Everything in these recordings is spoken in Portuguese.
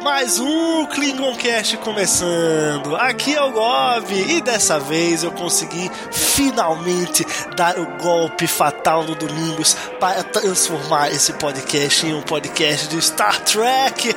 mais um Klingoncast começando. Aqui é o Gob e dessa vez eu consegui finalmente dar o golpe fatal no Domingos para transformar esse podcast em um podcast de Star Trek. o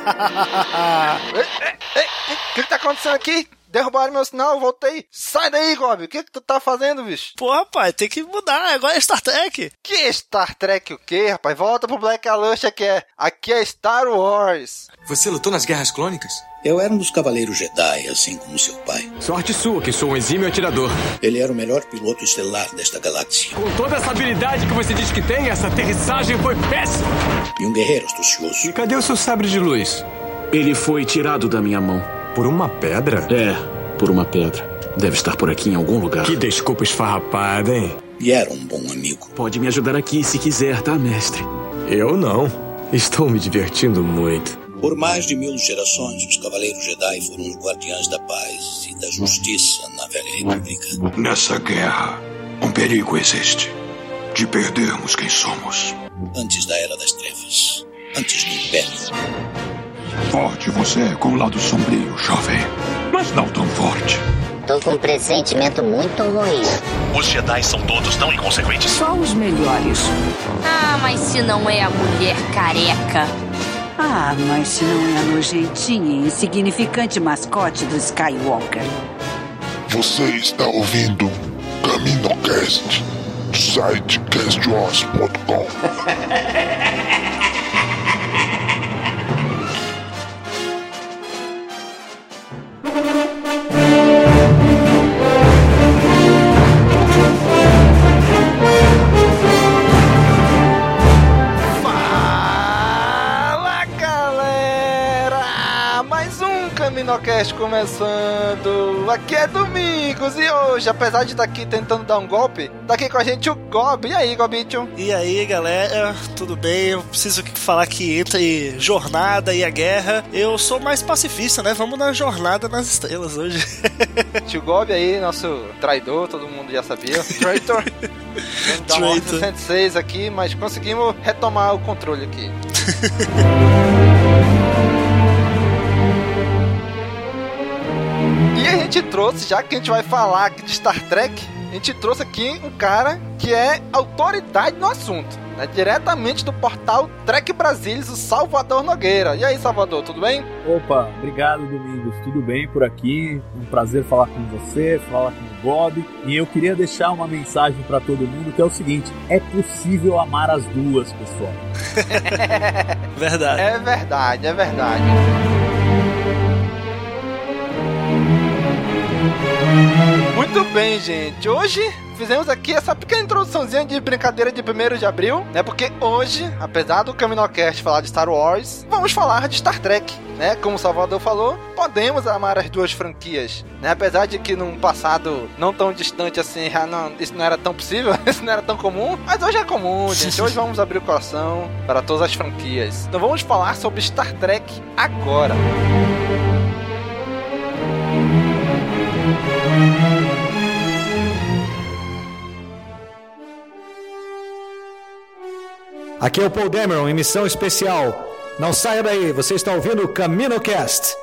que, que tá acontecendo aqui? Derrubaram meu sinal, voltei. Sai daí, Gob. O que, que tu tá fazendo, bicho? Pô, rapaz, tem que mudar. Agora é Star Trek. Que Star Trek o quê, rapaz? Volta pro Black Alert que é. Aqui é Star Wars. Você lutou nas Guerras Clônicas? Eu era um dos Cavaleiros Jedi, assim como seu pai. Sorte sua, que sou um exímio atirador. Ele era o melhor piloto estelar desta galáxia. Com toda essa habilidade que você diz que tem, essa aterrissagem foi péssima. E um guerreiro astucioso. E cadê o seu sabre de luz? Ele foi tirado da minha mão. Por uma pedra? É, por uma pedra. Deve estar por aqui em algum lugar. Que desculpa esfarrapada, hein? E era um bom amigo. Pode me ajudar aqui se quiser, tá, mestre? Eu não. Estou me divertindo muito. Por mais de mil gerações, os Cavaleiros Jedi foram os guardiães da paz e da justiça na Velha República. Nessa guerra, um perigo existe de perdermos quem somos. Antes da Era das Trevas. Antes do Império. Forte você é com o lado sombrio, jovem. Mas não tão forte. Tô com um pressentimento muito ruim. Os Jedi são todos tão inconsequentes. Só os melhores. Ah, mas se não é a mulher careca. Ah, mas se não é a nojentinha e insignificante mascote do Skywalker. Você está ouvindo CaminoCast do site castwars.com. CaminoCast começando. Aqui é Domingos e hoje, apesar de estar aqui tentando dar um golpe, tá aqui com a gente o Gob. E aí, Gobicho? E aí, galera, tudo bem? Eu preciso falar que entre jornada e a guerra, eu sou mais pacifista, né? Vamos na jornada nas estrelas hoje. Tio Gob aí, nosso traidor, todo mundo já sabia. Traitor. Ordem Traitor. 106 aqui, mas conseguimos retomar o controle aqui. gente trouxe, já que a gente vai falar aqui de Star Trek, a gente trouxe aqui um cara que é autoridade no assunto. Né? Diretamente do portal Trek Brasilis, o Salvador Nogueira. E aí, Salvador, tudo bem? Opa, obrigado Domingos, tudo bem por aqui? Um prazer falar com você, falar com o Bob. E eu queria deixar uma mensagem para todo mundo que é o seguinte: é possível amar as duas, pessoal. Verdade. É verdade, é verdade. Muito bem, gente. Hoje fizemos aqui essa pequena introduçãozinha de brincadeira de 1 de abril, né? Porque hoje, apesar do CaminoCast falar de Star Wars, vamos falar de Star Trek, né? Como o Salvador falou, podemos amar as duas franquias, né? Apesar de que num passado não tão distante assim, não- isso não era tão possível, isso não era tão comum, mas hoje é comum, gente. Hoje vamos abrir o coração para todas as franquias. Então vamos falar sobre Star Trek agora. Aqui é o Paul Dameron em missão especial. Não saia daí, você está ouvindo o CaminoCast.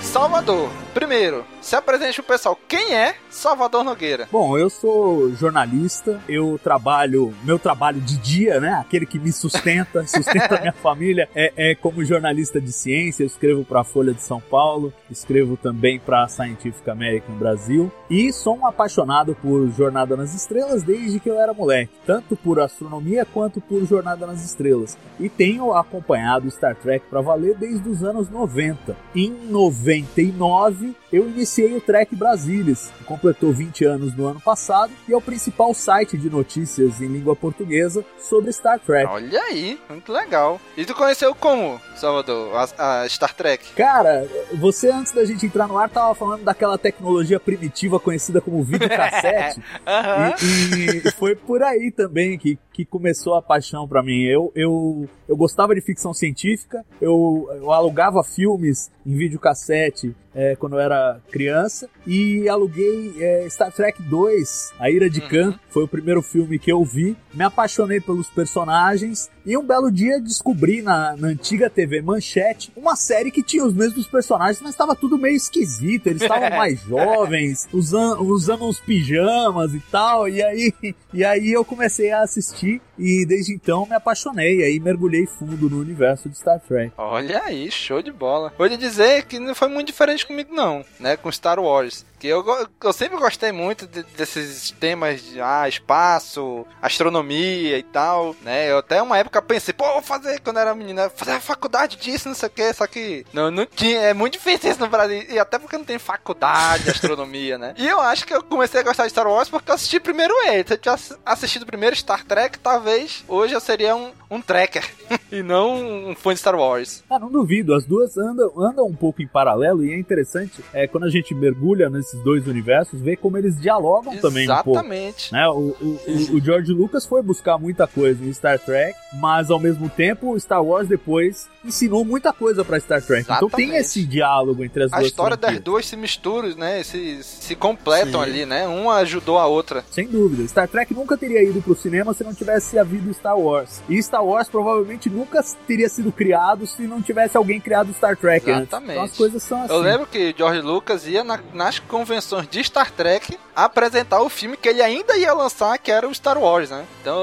Salvador, primeiro, se apresente pro pessoal. Quem é Salvador Nogueira? Bom, eu sou jornalista, eu trabalho, meu trabalho de dia, né? Aquele que me sustenta, sustenta minha família, é, é, como jornalista de ciência. Eu escrevo para a Folha de São Paulo, escrevo também para a Scientific American Brasil e sou um apaixonado por Jornada nas Estrelas desde que eu era moleque, tanto por astronomia quanto por Jornada nas Estrelas. E tenho acompanhado Star Trek para valer desde os anos 90. Em 99 eu iniciei o Trek Brasilis, que completou 20 anos no ano passado e é o principal site de notícias em língua portuguesa sobre Star Trek. Olha aí, muito legal. E tu conheceu como, Salvador, a, a Star Trek? Cara, você antes da gente entrar no ar tava falando daquela tecnologia primitiva conhecida como videocassete. uhum. e, e foi por aí também que, que começou a paixão para mim. Eu, eu, eu gostava de ficção científica, eu, eu alugava filmes em videocassete é, quando eu era criança e aluguei é, Star Trek 2, A Ira de Khan, uhum. foi o primeiro filme que eu vi. Me apaixonei pelos personagens e um belo dia descobri na, na antiga TV Manchete uma série que tinha os mesmos personagens, mas estava tudo meio esquisito. Eles estavam mais jovens, usando, usando uns pijamas e tal. E aí, e aí eu comecei a assistir e desde então me apaixonei. Aí mergulhei fundo no universo de Star Trek. Olha aí, show de bola. Vou lhe dizer que não foi muito diferente comigo, não, né? Com Star Wars. years. Que eu, eu sempre gostei muito de, desses temas de ah, espaço, astronomia e tal, né? Eu até uma época pensei, pô, vou fazer, quando era menina, fazer a faculdade disso, não sei o que, só que não, não tinha, é muito difícil isso no Brasil, e até porque não tem faculdade de astronomia, né? E eu acho que eu comecei a gostar de Star Wars porque eu assisti primeiro ele. Se eu tivesse assistido primeiro Star Trek, talvez hoje eu seria um, um tracker e não um fã de Star Wars. Ah, não duvido, as duas andam, andam um pouco em paralelo e é interessante é, quando a gente mergulha nesse esses dois universos, ver como eles dialogam Exatamente. também um pouco. Né? O, o, o, o, George Lucas foi buscar muita coisa em Star Trek, mas ao mesmo tempo Star Wars depois ensinou muita coisa para Star Trek. Exatamente. Então tem esse diálogo entre as a duas. A história franquias. das duas se misturam, né? Se, se completam Sim. ali, né? Uma ajudou a outra. Sem dúvida. Star Trek nunca teria ido pro cinema se não tivesse havido Star Wars. E Star Wars provavelmente nunca teria sido criado se não tivesse alguém criado Star Trek Exatamente. Antes. Então as coisas são assim. Eu lembro que George Lucas ia na, nas convenções de Star Trek apresentar o filme que ele ainda ia lançar, que era o Star Wars, né? Então,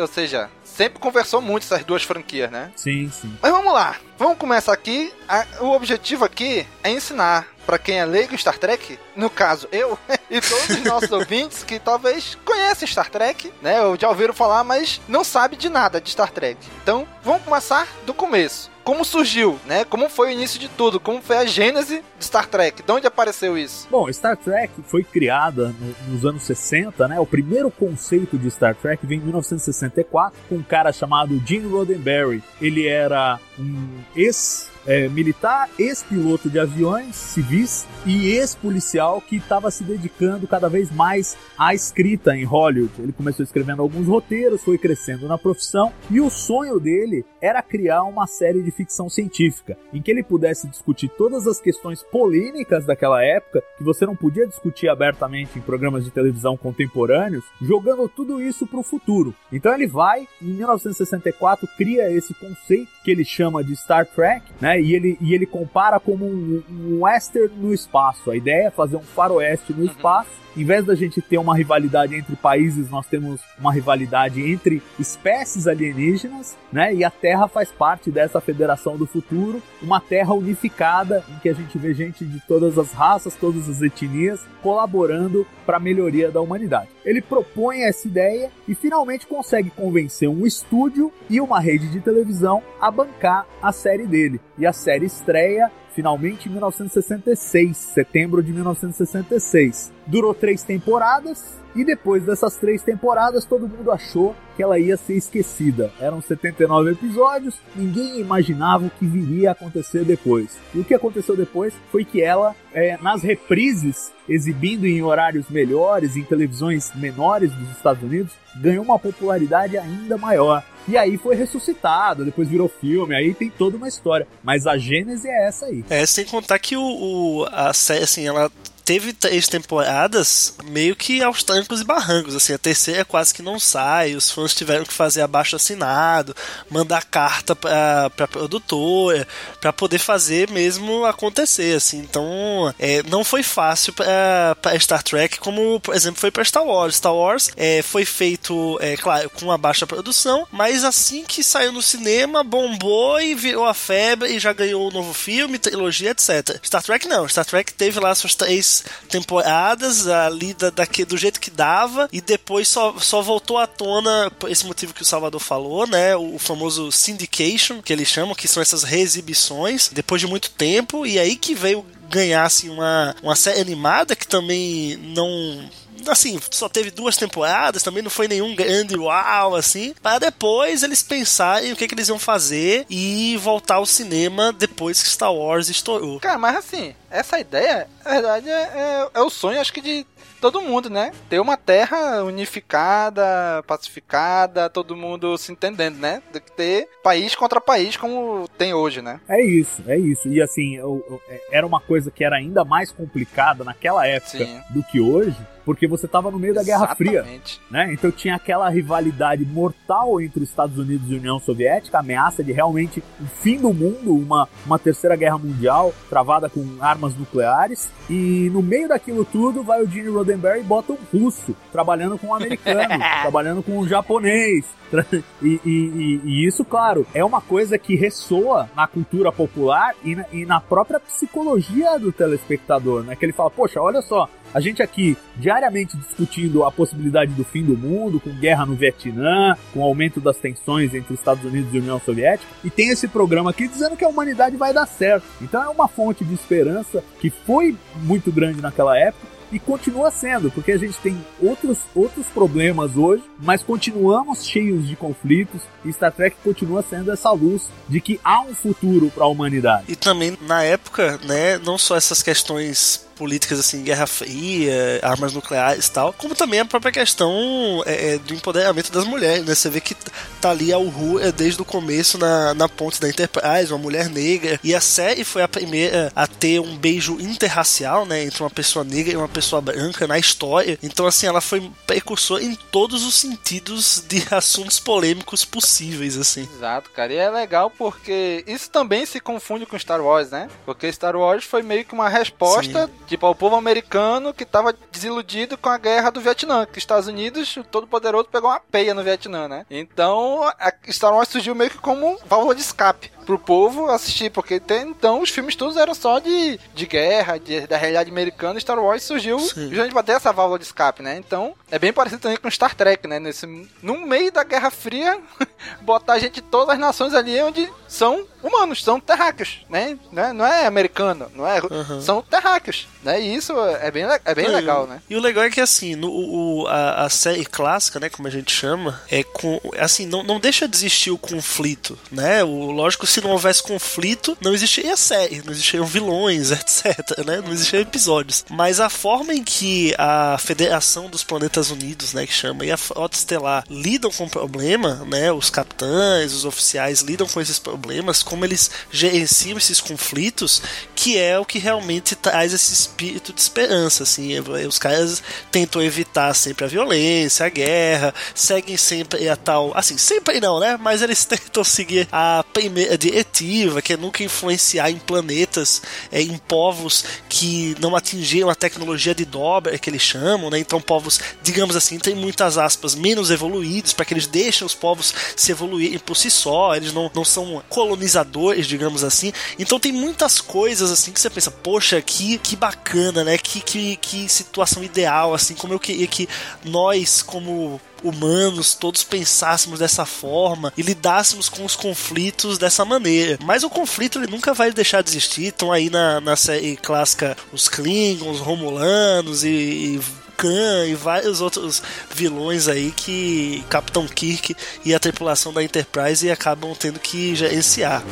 ou seja, sempre conversou muito essas duas franquias, né? Sim, sim. Mas vamos lá, vamos começar aqui. O objetivo aqui é ensinar para quem é leigo em Star Trek, no caso eu e todos os nossos ouvintes que talvez conhecem Star Trek, né? Ou já ouviram falar, mas não sabe de nada de Star Trek. Então, vamos começar do começo como surgiu, né? Como foi o início de tudo? Como foi a gênese de Star Trek? De onde apareceu isso? Bom, Star Trek foi criada no, nos anos 60, né? O primeiro conceito de Star Trek vem em 1964 com um cara chamado Gene Roddenberry. Ele era um ex é, militar, ex-piloto de aviões civis e ex-policial que estava se dedicando cada vez mais à escrita em Hollywood. Ele começou escrevendo alguns roteiros, foi crescendo na profissão e o sonho dele era criar uma série de ficção científica em que ele pudesse discutir todas as questões polêmicas daquela época que você não podia discutir abertamente em programas de televisão contemporâneos, jogando tudo isso para o futuro. Então ele vai, em 1964, cria esse conceito que ele chama de Star Trek, né? E ele, e ele compara como um, um western no espaço. A ideia é fazer um faroeste no uhum. espaço em vez da gente ter uma rivalidade entre países, nós temos uma rivalidade entre espécies alienígenas, né? E a Terra faz parte dessa federação do futuro, uma Terra unificada em que a gente vê gente de todas as raças, todas as etnias colaborando para a melhoria da humanidade. Ele propõe essa ideia e finalmente consegue convencer um estúdio e uma rede de televisão a bancar a série dele. E a série estreia finalmente em 1966, setembro de 1966. Durou três temporadas e depois dessas três temporadas todo mundo achou que ela ia ser esquecida. Eram 79 episódios, ninguém imaginava o que viria a acontecer depois. E o que aconteceu depois foi que ela, é, nas reprises, exibindo em horários melhores, em televisões menores dos Estados Unidos, ganhou uma popularidade ainda maior. E aí foi ressuscitado, depois virou filme, aí tem toda uma história. Mas a gênese é essa aí. É, sem contar que o, o a série, assim, ela teve três temporadas meio que aos trancos e barrancos, assim, a terceira quase que não sai, os fãs tiveram que fazer abaixo assinado, mandar carta pra, pra produtora, pra poder fazer mesmo acontecer, assim, então é, não foi fácil pra, pra Star Trek como, por exemplo, foi pra Star Wars. Star Wars é, foi feito, é, claro, com uma baixa produção, mas assim que saiu no cinema, bombou e virou a febre e já ganhou o um novo filme, trilogia, etc. Star Trek não, Star Trek teve lá suas três temporadas ali da, da, do jeito que dava e depois só, só voltou à tona por esse motivo que o Salvador falou, né? O, o famoso syndication, que eles chamam, que são essas reexibições, depois de muito tempo, e aí que veio ganhar assim, uma, uma série animada que também não assim, só teve duas temporadas, também não foi nenhum grande uau, assim, para depois eles pensarem o que, que eles iam fazer e voltar ao cinema depois que Star Wars estourou. Cara, mas assim, essa ideia, na verdade, é, é, é o sonho, acho que, de todo mundo, né? Ter uma terra unificada, pacificada, todo mundo se entendendo, né? De ter país contra país como tem hoje, né? É isso, é isso. E assim, eu, eu, era uma coisa que era ainda mais complicada naquela época Sim. do que hoje, porque você estava no meio da Guerra Fria, né? Então tinha aquela rivalidade mortal entre os Estados Unidos e União Soviética, ameaça de realmente o fim do mundo, uma, uma terceira guerra mundial travada com armas nucleares. E no meio daquilo tudo vai o Gene Roddenberry e bota um russo trabalhando com um americano, trabalhando com um japonês. E, e, e, isso, claro, é uma coisa que ressoa na cultura popular e na, e na própria psicologia do telespectador, né? Que ele fala, poxa, olha só, a gente aqui diariamente discutindo a possibilidade do fim do mundo, com guerra no Vietnã, com aumento das tensões entre Estados Unidos e União Soviética, e tem esse programa aqui dizendo que a humanidade vai dar certo. Então é uma fonte de esperança que foi muito grande naquela época e continua sendo, porque a gente tem outros, outros problemas hoje, mas continuamos cheios de conflitos e Star Trek continua sendo essa luz de que há um futuro para a humanidade. E também na época, né, não só essas questões políticas assim, Guerra Fria, armas nucleares e tal, como também a própria questão é, é, do empoderamento das mulheres, né? Você vê que tá ali a Uhu é, desde o começo na, na ponte da Enterprise, uma mulher negra, e a série foi a primeira a ter um beijo interracial, né? Entre uma pessoa negra e uma pessoa branca na história. Então, assim, ela foi precursor em todos os sentidos de assuntos polêmicos possíveis, assim. Exato, cara. E é legal porque isso também se confunde com Star Wars, né? Porque Star Wars foi meio que uma resposta Sim Tipo, ao povo americano que tava desiludido com a guerra do Vietnã, que os Estados Unidos, o todo poderoso, pegou uma peia no Vietnã, né? Então, a Star Wars surgiu meio que como válvula de escape pro povo assistir, porque até então os filmes todos eram só de, de guerra, de, da realidade americana, e Star Wars surgiu justamente pra ter essa válvula de escape, né? Então, é bem parecido também com Star Trek, né? Nesse, no meio da Guerra Fria, botar a gente de todas as nações ali onde são humanos, são terráqueos, né? Não é, não é americano, não é, uhum. são terráqueos, né? E isso é bem, é bem legal, né? E o legal é que, assim, no, o, a, a, série clássica, né, como a gente chama, é com, assim, não, não deixa de existir o conflito, né? O, lógico, se não houvesse conflito, não existiria série, não existiriam vilões, etc, né? Não existiriam episódios. Mas a forma em que a Federação dos Planetas Unidos, né, que chama, e a Frota Estelar lidam com o problema, né? Os capitães, os oficiais lidam com esses problemas, como eles gerenciam esses conflitos, que é o que realmente traz esse espírito de esperança, assim. Os caras tentam evitar sempre a violência, a guerra, seguem sempre a tal, assim, sempre não, né? Mas eles tentam seguir a primeira diretiva, que é nunca influenciar em planetas, é, em povos que não atingiram a tecnologia de dobra, que eles chamam, né? Então povos, digamos assim, tem muitas aspas menos evoluídos para que eles deixem os povos se evoluírem por si só, eles não, não são colonizadores, digamos assim. Então tem muitas coisas assim que você pensa, poxa, que, que bacana, né? Que, que, que situação ideal, assim, como eu queria que nós, como humanos todos pensássemos dessa forma e lidássemos com os conflitos dessa maneira. Mas o conflito ele nunca vai deixar de existir. Estão aí na, na série clássica os Klingons, os Romulanos e, e Khan e vários outros vilões aí que Capitão Kirk e a tripulação da Enterprise acabam tendo que gerenciar.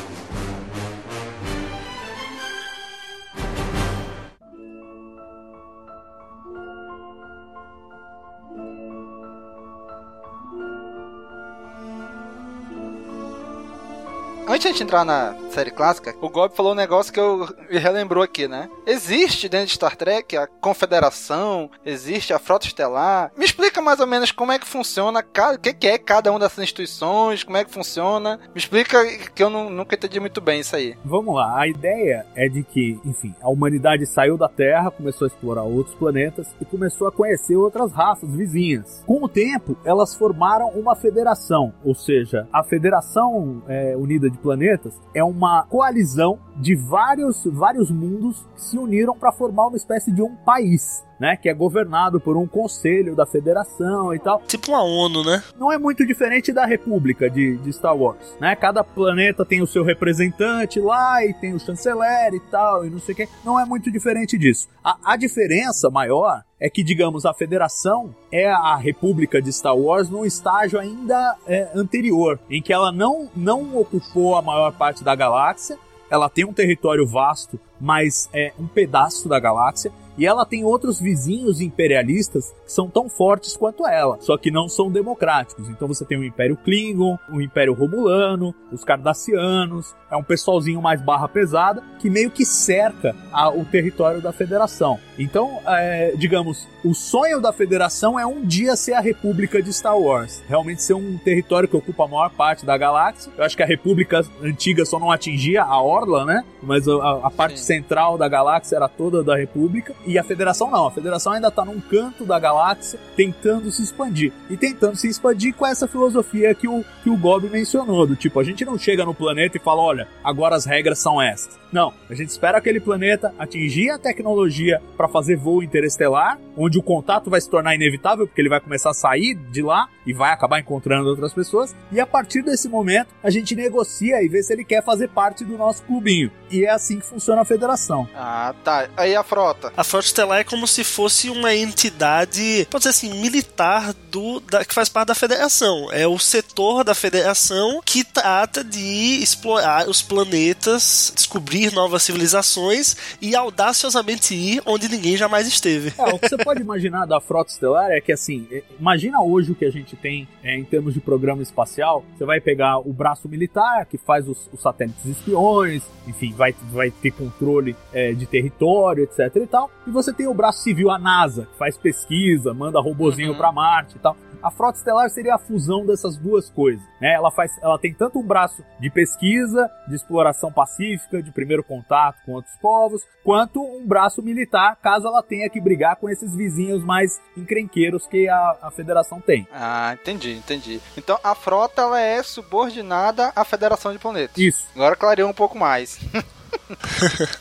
Antes de a gente entrar na série clássica, o Gob falou um negócio que eu me relembrou aqui, né? Existe dentro de Star Trek a Confederação, existe a Frota Estelar. Me explica mais ou menos como é que funciona, o que, que é cada uma dessas instituições, como é que funciona. Me explica que eu não, nunca entendi muito bem isso aí. Vamos lá, a ideia é de que, enfim, a humanidade saiu da Terra, começou a explorar outros planetas e começou a conhecer outras raças vizinhas. Com o tempo, elas formaram uma federação, ou seja, a Federação é, Unida de Planetas é uma coalizão de vários, vários mundos que se uniram para formar uma espécie de um país. Né, que é governado por um conselho da federação e tal. Tipo uma ONU, né? Não é muito diferente da República de, de Star Wars, né? Cada planeta tem o seu representante lá e tem o chanceler e tal, e não sei o que. Não é muito diferente disso. A, a diferença maior é que, digamos, a Federação é a República de Star Wars num estágio ainda é, anterior, em que ela não, não ocupou a maior parte da galáxia, ela tem um território vasto, mas é um pedaço da galáxia, e ela tem outros vizinhos imperialistas que são tão fortes quanto ela, só que não são democráticos. Então você tem o Império Klingon, o Império Romulano, os Cardassianos, é um pessoalzinho mais barra pesada que meio que cerca a, o território da Federação. Então, é, digamos, o sonho da Federação é um dia ser a República de Star Wars, realmente ser um território que ocupa a maior parte da galáxia. Eu acho que a República antiga só não atingia a orla, né? Mas a, a parte Sim. central da galáxia era toda da República. E a Federação não. A Federação ainda está num canto da galáxia tentando se expandir. E tentando se expandir com essa filosofia que o, que o Gob mencionou: do tipo, a gente não chega no planeta e fala, olha, agora as regras são essas. Não, a gente espera aquele planeta atingir a tecnologia para fazer voo interestelar, onde o contato vai se tornar inevitável, porque ele vai começar a sair de lá e vai acabar encontrando outras pessoas. E a partir desse momento, a gente negocia e vê se ele quer fazer parte do nosso clubinho. E é assim que funciona a federação. Ah, tá. Aí a frota. A frota estelar é como se fosse uma entidade, pode dizer assim, militar do da, que faz parte da federação. É o setor da federação que trata de explorar os planetas, descobrir novas civilizações e audaciosamente ir onde ninguém jamais esteve. É, o que você pode imaginar da frota estelar é que assim, é, imagina hoje o que a gente tem é, em termos de programa espacial. Você vai pegar o braço militar que faz os, os satélites espiões, enfim, vai, vai ter controle é, de território, etc e tal. E você tem o braço civil, a NASA, que faz pesquisa, manda robozinho uhum. para Marte e tal. A frota estelar seria a fusão dessas duas coisas. Né? Ela, faz, ela tem tanto um braço de pesquisa, de exploração pacífica, de primeiro contato com outros povos, quanto um braço militar, caso ela tenha que brigar com esses vizinhos mais encrenqueiros que a, a federação tem. Ah, entendi, entendi. Então a frota ela é subordinada à Federação de Planetas. Isso. Agora clareou um pouco mais.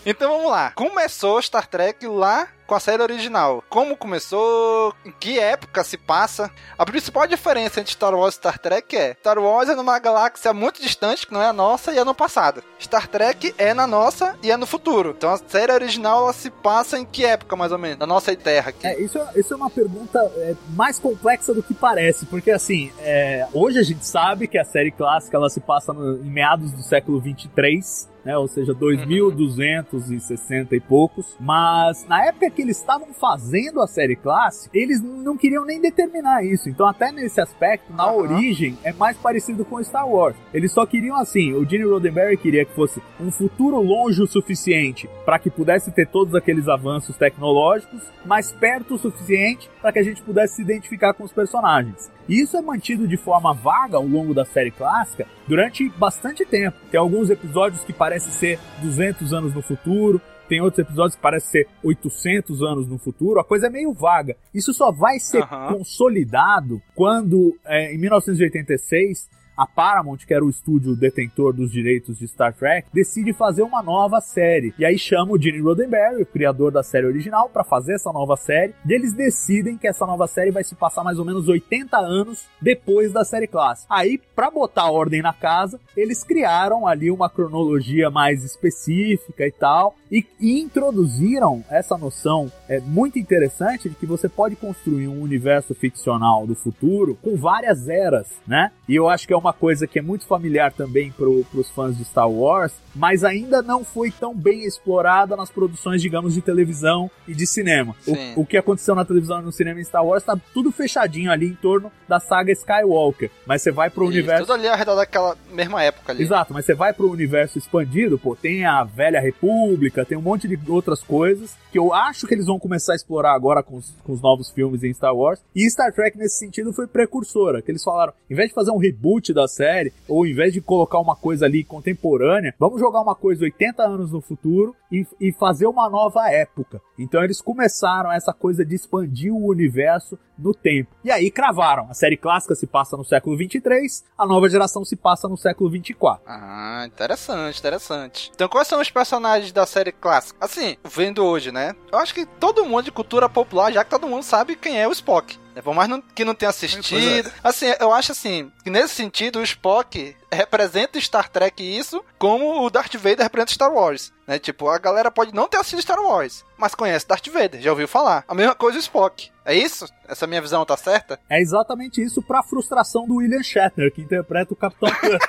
então vamos lá. Começou Star Trek lá com a série original. Como começou, em que época se passa. A principal diferença entre Star Wars e Star Trek é: Star Wars é numa galáxia muito distante, que não é a nossa, e é no passado. Star Trek é na nossa e é no futuro. Então a série original ela se passa em que época, mais ou menos? Na nossa Terra aqui. É, isso, isso é uma pergunta é, mais complexa do que parece, porque assim, é, hoje a gente sabe que a série clássica ela se passa no, em meados do século 23 né? Ou seja, 2.260 e poucos. Mas na época que eles estavam fazendo a série clássica, eles não queriam nem determinar isso. Então, até nesse aspecto, na uhum. origem, é mais parecido com Star Wars. Eles só queriam assim, o Gene Roddenberry queria que fosse um futuro longe o suficiente para que pudesse ter todos aqueles avanços tecnológicos, mas perto o suficiente para que a gente pudesse se identificar com os personagens. E isso é mantido de forma vaga ao longo da série clássica durante bastante tempo. Tem alguns episódios que parecem ser 200 anos no futuro, tem outros episódios que parecem ser 800 anos no futuro, a coisa é meio vaga. Isso só vai ser uhum. consolidado quando, é, em 1986, a Paramount, que era o estúdio detentor dos direitos de Star Trek, decide fazer uma nova série. E aí chama o Gene Roddenberry, o criador da série original, para fazer essa nova série. E eles decidem que essa nova série vai se passar mais ou menos 80 anos depois da série clássica. Aí, para botar ordem na casa, eles criaram ali uma cronologia mais específica e tal, e, e introduziram essa noção é, muito interessante de que você pode construir um universo ficcional do futuro com várias eras, né? E eu acho que é uma uma coisa que é muito familiar também para os fãs de Star Wars, mas ainda não foi tão bem explorada nas produções, digamos, de televisão e de cinema. O, o, que aconteceu na televisão e no cinema em Star Wars tá tudo fechadinho ali em torno da saga Skywalker. Mas você vai pro Isso, universo. Tudo ali ao redor daquela mesma época ali. Exato, mas você vai pro universo expandido, pô, tem a Velha República, tem um monte de outras coisas que eu acho que eles vão começar a explorar agora com os, com os novos filmes em Star Wars. E Star Trek, nesse sentido, foi precursora. Que eles falaram, em vez de fazer um reboot da série, ou em vez de colocar uma coisa ali contemporânea, vamos jogar uma coisa 80 anos no futuro e, e fazer uma nova época. Então eles começaram essa coisa de expandir o universo no tempo. E aí cravaram. A série clássica se passa no século 23, a nova geração se passa no século 24. Ah, interessante, interessante. Então quais são os personagens da série clássica? Assim, vendo hoje, né? Eu acho que todo mundo de cultura popular, já que todo mundo sabe quem é o Spock. Né? Por mais não, que não tenha assistido. É. Assim, eu acho assim, que nesse sentido o Spock representa Star Trek isso, como o Darth Vader representa Star Wars. Né? Tipo, a galera pode não ter assistido Star Wars, mas conhece Darth Vader, já ouviu falar. A mesma coisa o Spock. É isso? Essa minha visão tá certa? É exatamente isso pra frustração do William Shatner, que interpreta o Capitão Kirk.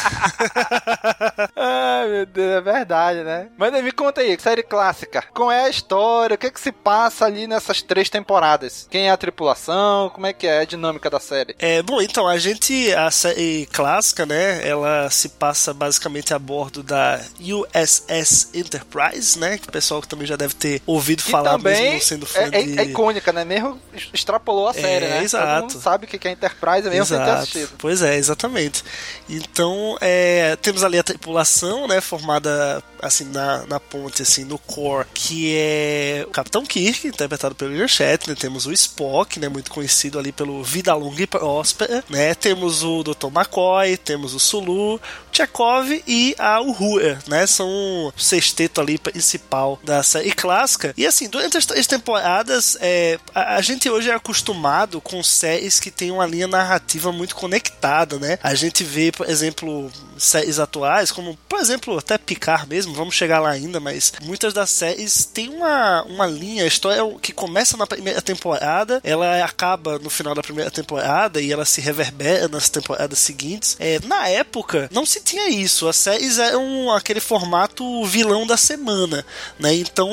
Ai, meu Deus, é verdade, né? Mas me conta aí, série clássica. Qual é a história? O que é que se passa ali nessas três temporadas? Quem é a tripulação? Como é que é a dinâmica da série? É, bom, então, a gente, a série clássica, né? Ela se passa basicamente a bordo da USS Enterprise, né? Que o pessoal também já deve ter ouvido falar também mesmo sendo fã é, é, de... é icônica, né? Mesmo extrapolou a série, é, né? Exato. Todo mundo sabe o que é Enterprise mesmo exato. sem ter assistido. Pois é, exatamente. Então, é, temos ali a tripulação, né, formada assim na, na ponte assim no core, que é o Capitão Kirk, interpretado pelo William Shatner, temos o Spock, né, muito conhecido ali pelo Vida Longa e Próspera, né? Temos o Dr. McCoy, temos o Sulu, o Chekhov e a Uhura, né? São o sexteto ali principal da série clássica. E assim, durante as três temporadas, é, a, a gente hoje é acostumado com séries que tem uma linha narrativa muito conectada, né? A gente vê, por exemplo, séries atuais, como, por exemplo, até Picar mesmo, vamos chegar lá ainda, mas muitas das séries têm uma, uma linha, a história que começa na primeira temporada, ela acaba no final da primeira temporada e ela se reverbera nas temporadas seguintes. É, na época, não se tinha isso, as séries eram aquele formato vilão da semana, né? Então,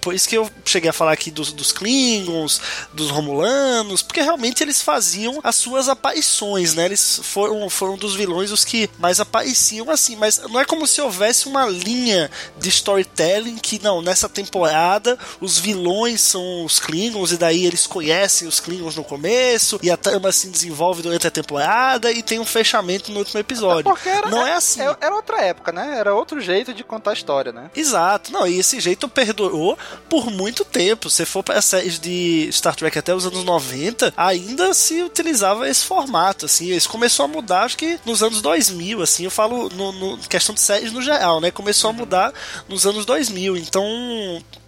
por isso que eu cheguei a falar aqui dos, dos Klingons, dos Romulanos, porque realmente eles faziam as suas aparições, né? Eles foram, foram dos vilões os que mais apareciam assim, mas não é como se houvesse uma linha de storytelling que não, nessa temporada os vilões são os Klingons e daí eles conhecem os Klingons no começo e a trama se desenvolve durante a temporada e tem um fechamento no último episódio. Era, não é assim. É, era outra época, né? Era outro jeito de contar a história, né? Exato. Não, e esse jeito perdurou por muito tempo. Se for para séries de Star Trek até os anos 90, ainda se utilizava esse formato, assim. Isso começou a mudar, acho que nos anos 2000, assim. Eu falo no, no questão de séries no geral, né? Começou a mudar nos anos 2000. Então,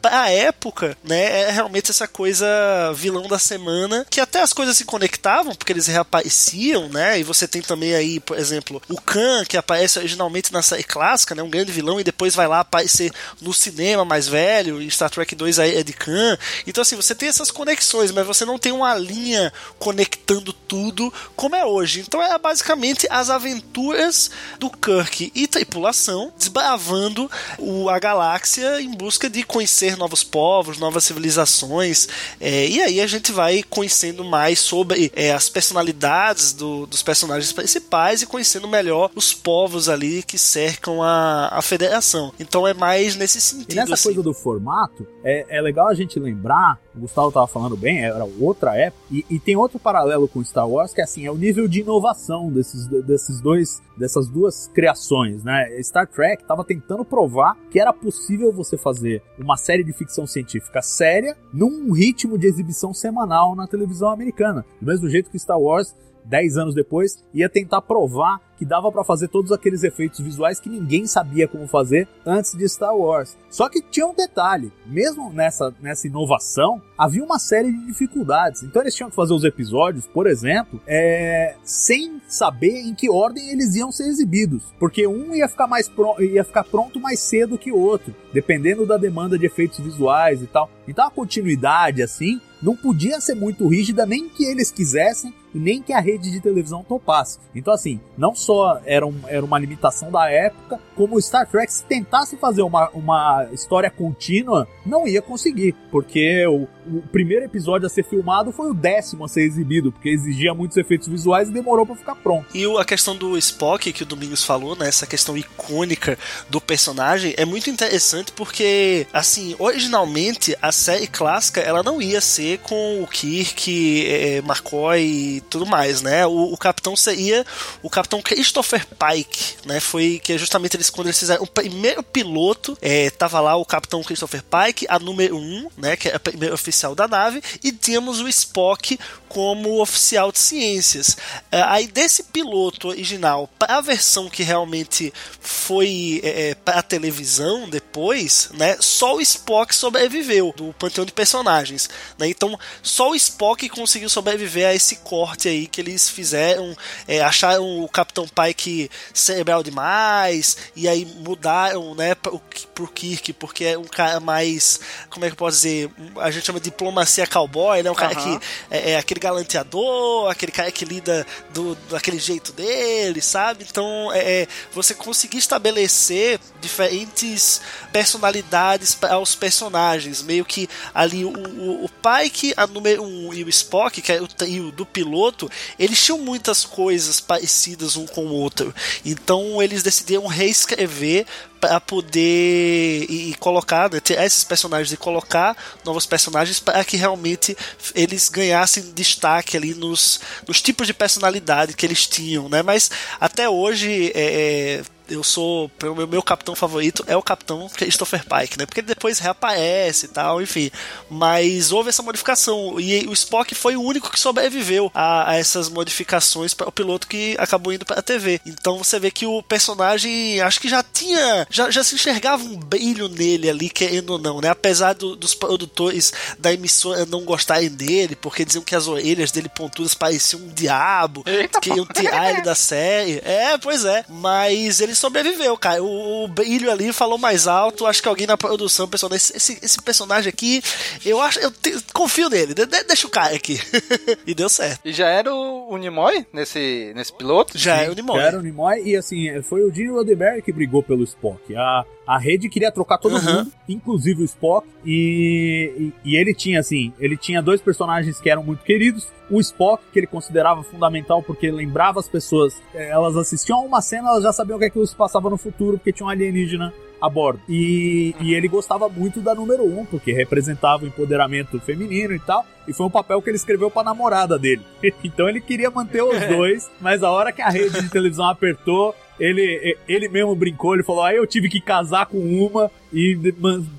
a época, né, é realmente essa coisa vilão da semana, que até as coisas se conectavam, porque eles reapareciam, né? E você tem também aí, por exemplo, o Khan, que aparece originalmente na série clássica, né? Um grande vilão, e depois vai lá aparecer no cinema mais velho, e Star Trek 2 aí é de Khan. Então, assim, você tem essas conexões, mas você não tem uma linha conectando tudo como é hoje. Então, é basicamente as aventuras do Kirk e tripulação desbravando o, a galáxia em busca de conhecer novos povos, novas civilizações. É, e aí a gente vai conhecendo mais sobre é, as personalidades do, dos personagens principais e conhecendo melhor os povos ali que cercam a, a federação. Então é mais nesse sentido. E nessa assim. coisa do formato, é, é legal a gente lembrar, o Gustavo estava falando bem, era outra época, e, e, tem outro paralelo com Star Wars, que é assim, é o nível de inovação desses, desses dois, dessas duas criações, né? Star Trek estava tentando provar que era possível você fazer uma série de ficção científica séria num ritmo de exibição semanal na televisão americana. Do mesmo jeito que Star Wars, 10 anos depois, ia tentar provar que dava para fazer todos aqueles efeitos visuais que ninguém sabia como fazer antes de Star Wars. Só que tinha um detalhe, mesmo nessa, nessa inovação, havia uma série de dificuldades. Então eles tinham que fazer os episódios, por exemplo, é, sem saber em que ordem eles iam ser exibidos, porque um ia ficar mais ia ficar pronto mais cedo que o outro, dependendo da demanda de efeitos visuais e tal. Então a continuidade assim não podia ser muito rígida nem que eles quisessem e nem que a rede de televisão topasse. Então, assim, não só era, um, era uma limitação da época, como Star Trek, se tentasse fazer uma, uma história contínua, não ia conseguir, porque o, o primeiro episódio a ser filmado foi o décimo a ser exibido, porque exigia muitos efeitos visuais e demorou para ficar pronto. E a questão do Spock, que o Domingos falou, né, essa questão icônica do personagem, é muito interessante porque, assim, originalmente a série clássica ela não ia ser com o Kirk, é, McCoy e tudo mais, né? O, o capitão seria o capitão Christopher Pike, né? Foi que justamente eles quando eles fizeram o primeiro piloto, é, tava lá o capitão Christopher Pike, a número 1, um, né, que é a primeira oficial da nave, e tínhamos o Spock como oficial de ciências. É, aí desse piloto original para a versão que realmente foi é, é para a televisão depois, né, só o Spock sobreviveu do panteão de personagens, né? Então só o Spock conseguiu sobreviver a esse corte aí que eles fizeram, é, acharam o Capitão Pike cerebral demais e aí mudaram, né, pro, pro Kirk porque é um cara mais, como é que eu posso dizer, a gente chama de diplomacia cowboy, né, um cara uhum. que é, é aquele galanteador, aquele cara que lida do, daquele jeito dele, sabe? Então, é, é você conseguir estabelecer diferentes personalidades para os personagens. Meio que ali o, o, o Pike, a número 1 um, e o Spock, que é o trio do piloto, eles tinham muitas coisas parecidas um com o outro. Então, eles decidiram reescrever para poder e, colocar, né, esses personagens e colocar novos personagens para que realmente eles ganhassem destaque ali nos, nos tipos de personalidade que eles tinham, né? Mas até hoje é, é eu sou. O meu, meu capitão favorito é o capitão Christopher Pike, né? Porque ele depois reaparece e tal, enfim. Mas houve essa modificação. E o Spock foi o único que sobreviveu a, a essas modificações para o piloto que acabou indo para a TV. Então você vê que o personagem, acho que já tinha. Já, já se enxergava um brilho nele ali, querendo ou não, né? Apesar do, dos produtores da emissora não gostarem dele, porque diziam que as orelhas dele pontudas pareciam um diabo, Eita, queriam tirar ele da série. É, pois é. Mas eles sobreviveu, cara. O, o brilho ali falou mais alto. Acho que alguém na produção pensou: esse, esse, esse personagem aqui, eu acho, eu te, confio nele, de, de, deixa o cara aqui. e deu certo. E já era o, o Nimoy nesse, nesse piloto? Já Sim, era o Nimoy. Já era o Nimoy, e assim, foi o Gene Roddenberry que brigou pelo Spock. A, a rede queria trocar todo uhum. mundo, inclusive o Spock, e, e, e, ele tinha, assim, ele tinha dois personagens que eram muito queridos. O Spock, que ele considerava fundamental porque lembrava as pessoas, eh, elas assistiam a uma cena, elas já sabiam o que aquilo se passava no futuro, porque tinha um alienígena a bordo. E, e ele gostava muito da número 1, um, porque representava o empoderamento feminino e tal. E foi um papel que ele escreveu pra namorada dele. então ele queria manter os dois, mas a hora que a rede de televisão apertou, ele, ele mesmo brincou, ele falou: aí ah, eu tive que casar com uma e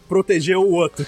proteger o outro.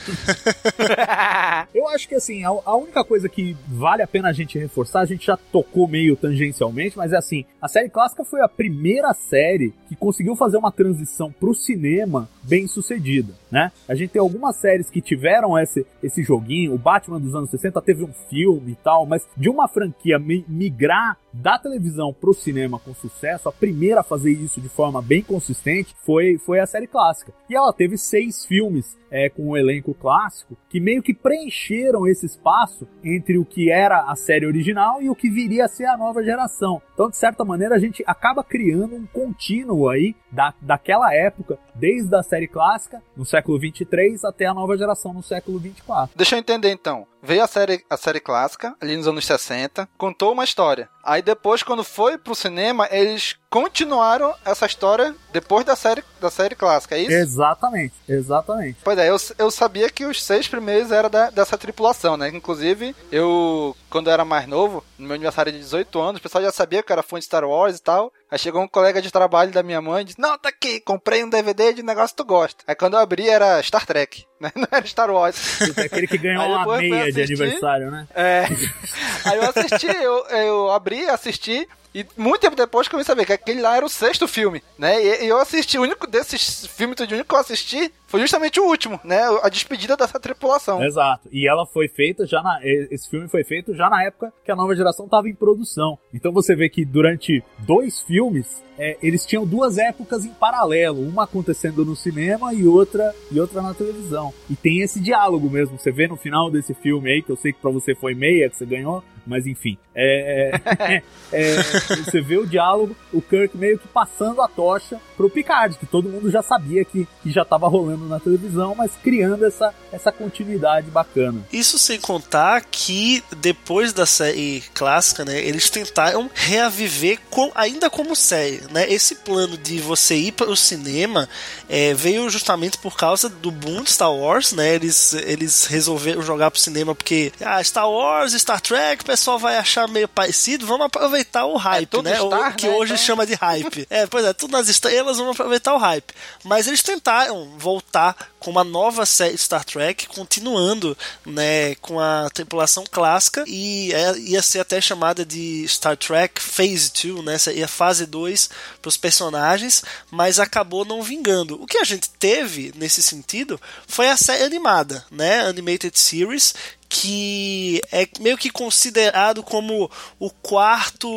eu acho que assim, a, a, única coisa que vale a pena a gente reforçar, a gente já tocou meio tangencialmente, mas é assim, a série clássica foi a primeira série que conseguiu fazer uma transição pro cinema bem sucedida, né? A gente tem algumas séries que tiveram esse, esse joguinho, o Batman dos anos 60 teve um filme e tal, mas de uma franquia migrar da televisão pro cinema com sucesso, a primeira a fazer isso de forma bem consistente foi, foi a série clássica. E ela teve seis filmes é, com o um elenco clássico que meio que preencheram esse espaço entre o que era a série original e o que viria a ser a nova geração. Então, de certa maneira, a gente acaba criando um contínuo aí da, daquela época, desde a série clássica, no século 23, até a nova geração no século 24. Deixa eu entender então. Veio a série, a série clássica, ali nos anos 60, contou uma história. Aí depois, quando foi pro cinema, eles continuaram essa história depois da série, da série clássica, é isso? Exatamente, exatamente. Pois é, eu, eu sabia que os seis primeiros eram da, dessa tripulação, né? Inclusive, eu, quando eu era mais novo, no meu aniversário de 18 anos, o pessoal já sabia que eu era fã de Star Wars e tal. Aí chegou um colega de trabalho da minha mãe e disse: Não, tá aqui, comprei um DVD de negócio que tu gosta. Aí quando eu abri era Star Trek? Não era Star Wars. É aquele que ganhou uma meia de aniversário, né? É. Aí eu assisti, eu, eu abri, assisti. E muito tempo depois que eu saber que aquele lá era o sexto filme, né? E, e eu assisti, o único desses filmes, o único que eu assisti foi justamente o último, né? A despedida dessa tripulação. Exato. E ela foi feita já na. Esse filme foi feito já na época que a nova geração estava em produção. Então você vê que durante dois filmes é, eles tinham duas épocas em paralelo, uma acontecendo no cinema e outra e outra na televisão. E tem esse diálogo mesmo. Você vê no final desse filme aí, que eu sei que pra você foi meia, que você ganhou, Mas enfim, é, é, é, você vê o diálogo, o Kirk meio que passando a tocha pro Picard, que todo mundo já sabia que, que já estava rolando na televisão, mas criando essa, essa continuidade bacana. Isso sem contar que depois da série clássica, né, eles tentaram reaviver com, ainda como série, né? Esse plano de você ir para o cinema é, veio justamente por causa do boom de Star Wars, né? Eles, eles resolveram jogar pro cinema porque ah, Star Wars, Star Trek, pessoal vai achar meio parecido, vamos aproveitar o hype, é né? Star, o que né, hoje então... chama de hype. é, pois é, tudo nas estrelas, vamos aproveitar o hype. Mas eles tentaram voltar com uma nova série Star Trek, continuando, né, com a tripulação clássica e é, ia ser até chamada de Star Trek Phase 2, né, seria fase 2 para os personagens, mas acabou não vingando. O que a gente teve nesse sentido foi a série animada, né, Animated Series, que é meio que considerado como o quarto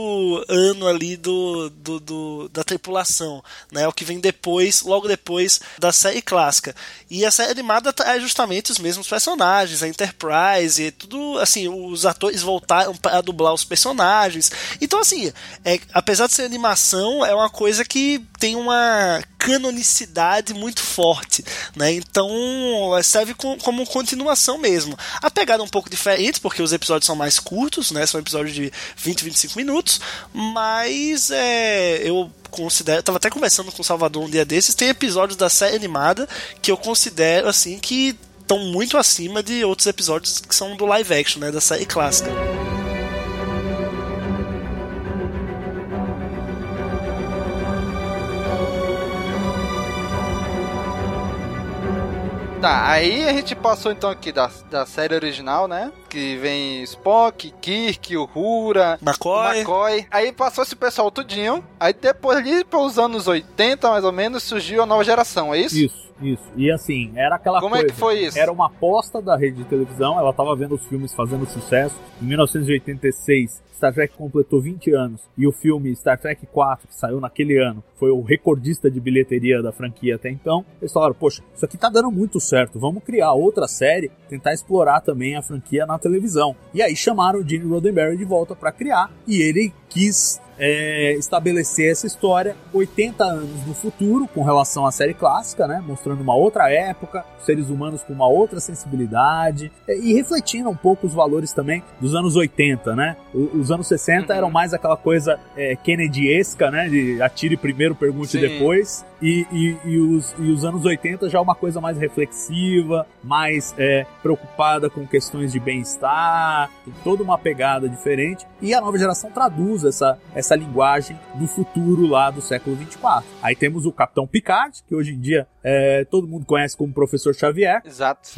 ano ali do, do, do, da tripulação, né? O que vem depois, logo depois da série clássica. E a série animada é justamente os mesmos personagens, a Enterprise, e tudo assim, os atores voltaram para dublar os personagens. Então, assim, é, apesar de ser animação, é uma coisa que tem uma canonicidade muito forte, né? Então serve com, como continuação mesmo. A pegada é um pouco diferente, porque os episódios são mais curtos, né? São episódios de 20, 25 minutos, mas é, eu considero, tava até conversando com o Salvador um dia desses, tem episódios da série animada que eu considero assim que estão muito acima de outros episódios que são do live action, né, da série clássica. Tá, aí a gente passou então aqui da, da série original, né? Que vem Spock, Kirk, Uhura, McCoy. McCoy. Aí passou esse pessoal tudinho. Aí depois ali, para os anos 80, mais ou menos, surgiu a nova geração, é isso? Isso. Isso. E assim, era aquela Como coisa. é que foi isso? Era uma aposta da rede de televisão, ela tava vendo os filmes fazendo sucesso. Em 1986, Star Trek completou 20 anos e o filme Star Trek 4, que saiu naquele ano, foi o recordista de bilheteria da franquia até então. Eles falaram: Poxa, isso aqui tá dando muito certo, vamos criar outra série, tentar explorar também a franquia na televisão. E aí chamaram o Gene Roddenberry de volta para criar e ele quis é, estabelecer essa história 80 anos no futuro com relação à série clássica, né? Mostrando uma outra época, seres humanos com uma outra sensibilidade é, e refletindo um pouco os valores também dos anos 80, né? Os anos 60 uhum. eram mais aquela coisa é, Kennedy-esca, né? De atire primeiro, pergunte Sim. depois. E, e, e, os, e os anos 80 já é uma coisa mais reflexiva, mais é, preocupada com questões de bem-estar, toda uma pegada diferente. E a nova geração traduz essa, essa linguagem do futuro lá do século 24. Aí temos o Capitão Picard, que hoje em dia é, todo mundo conhece como Professor Xavier. Exato.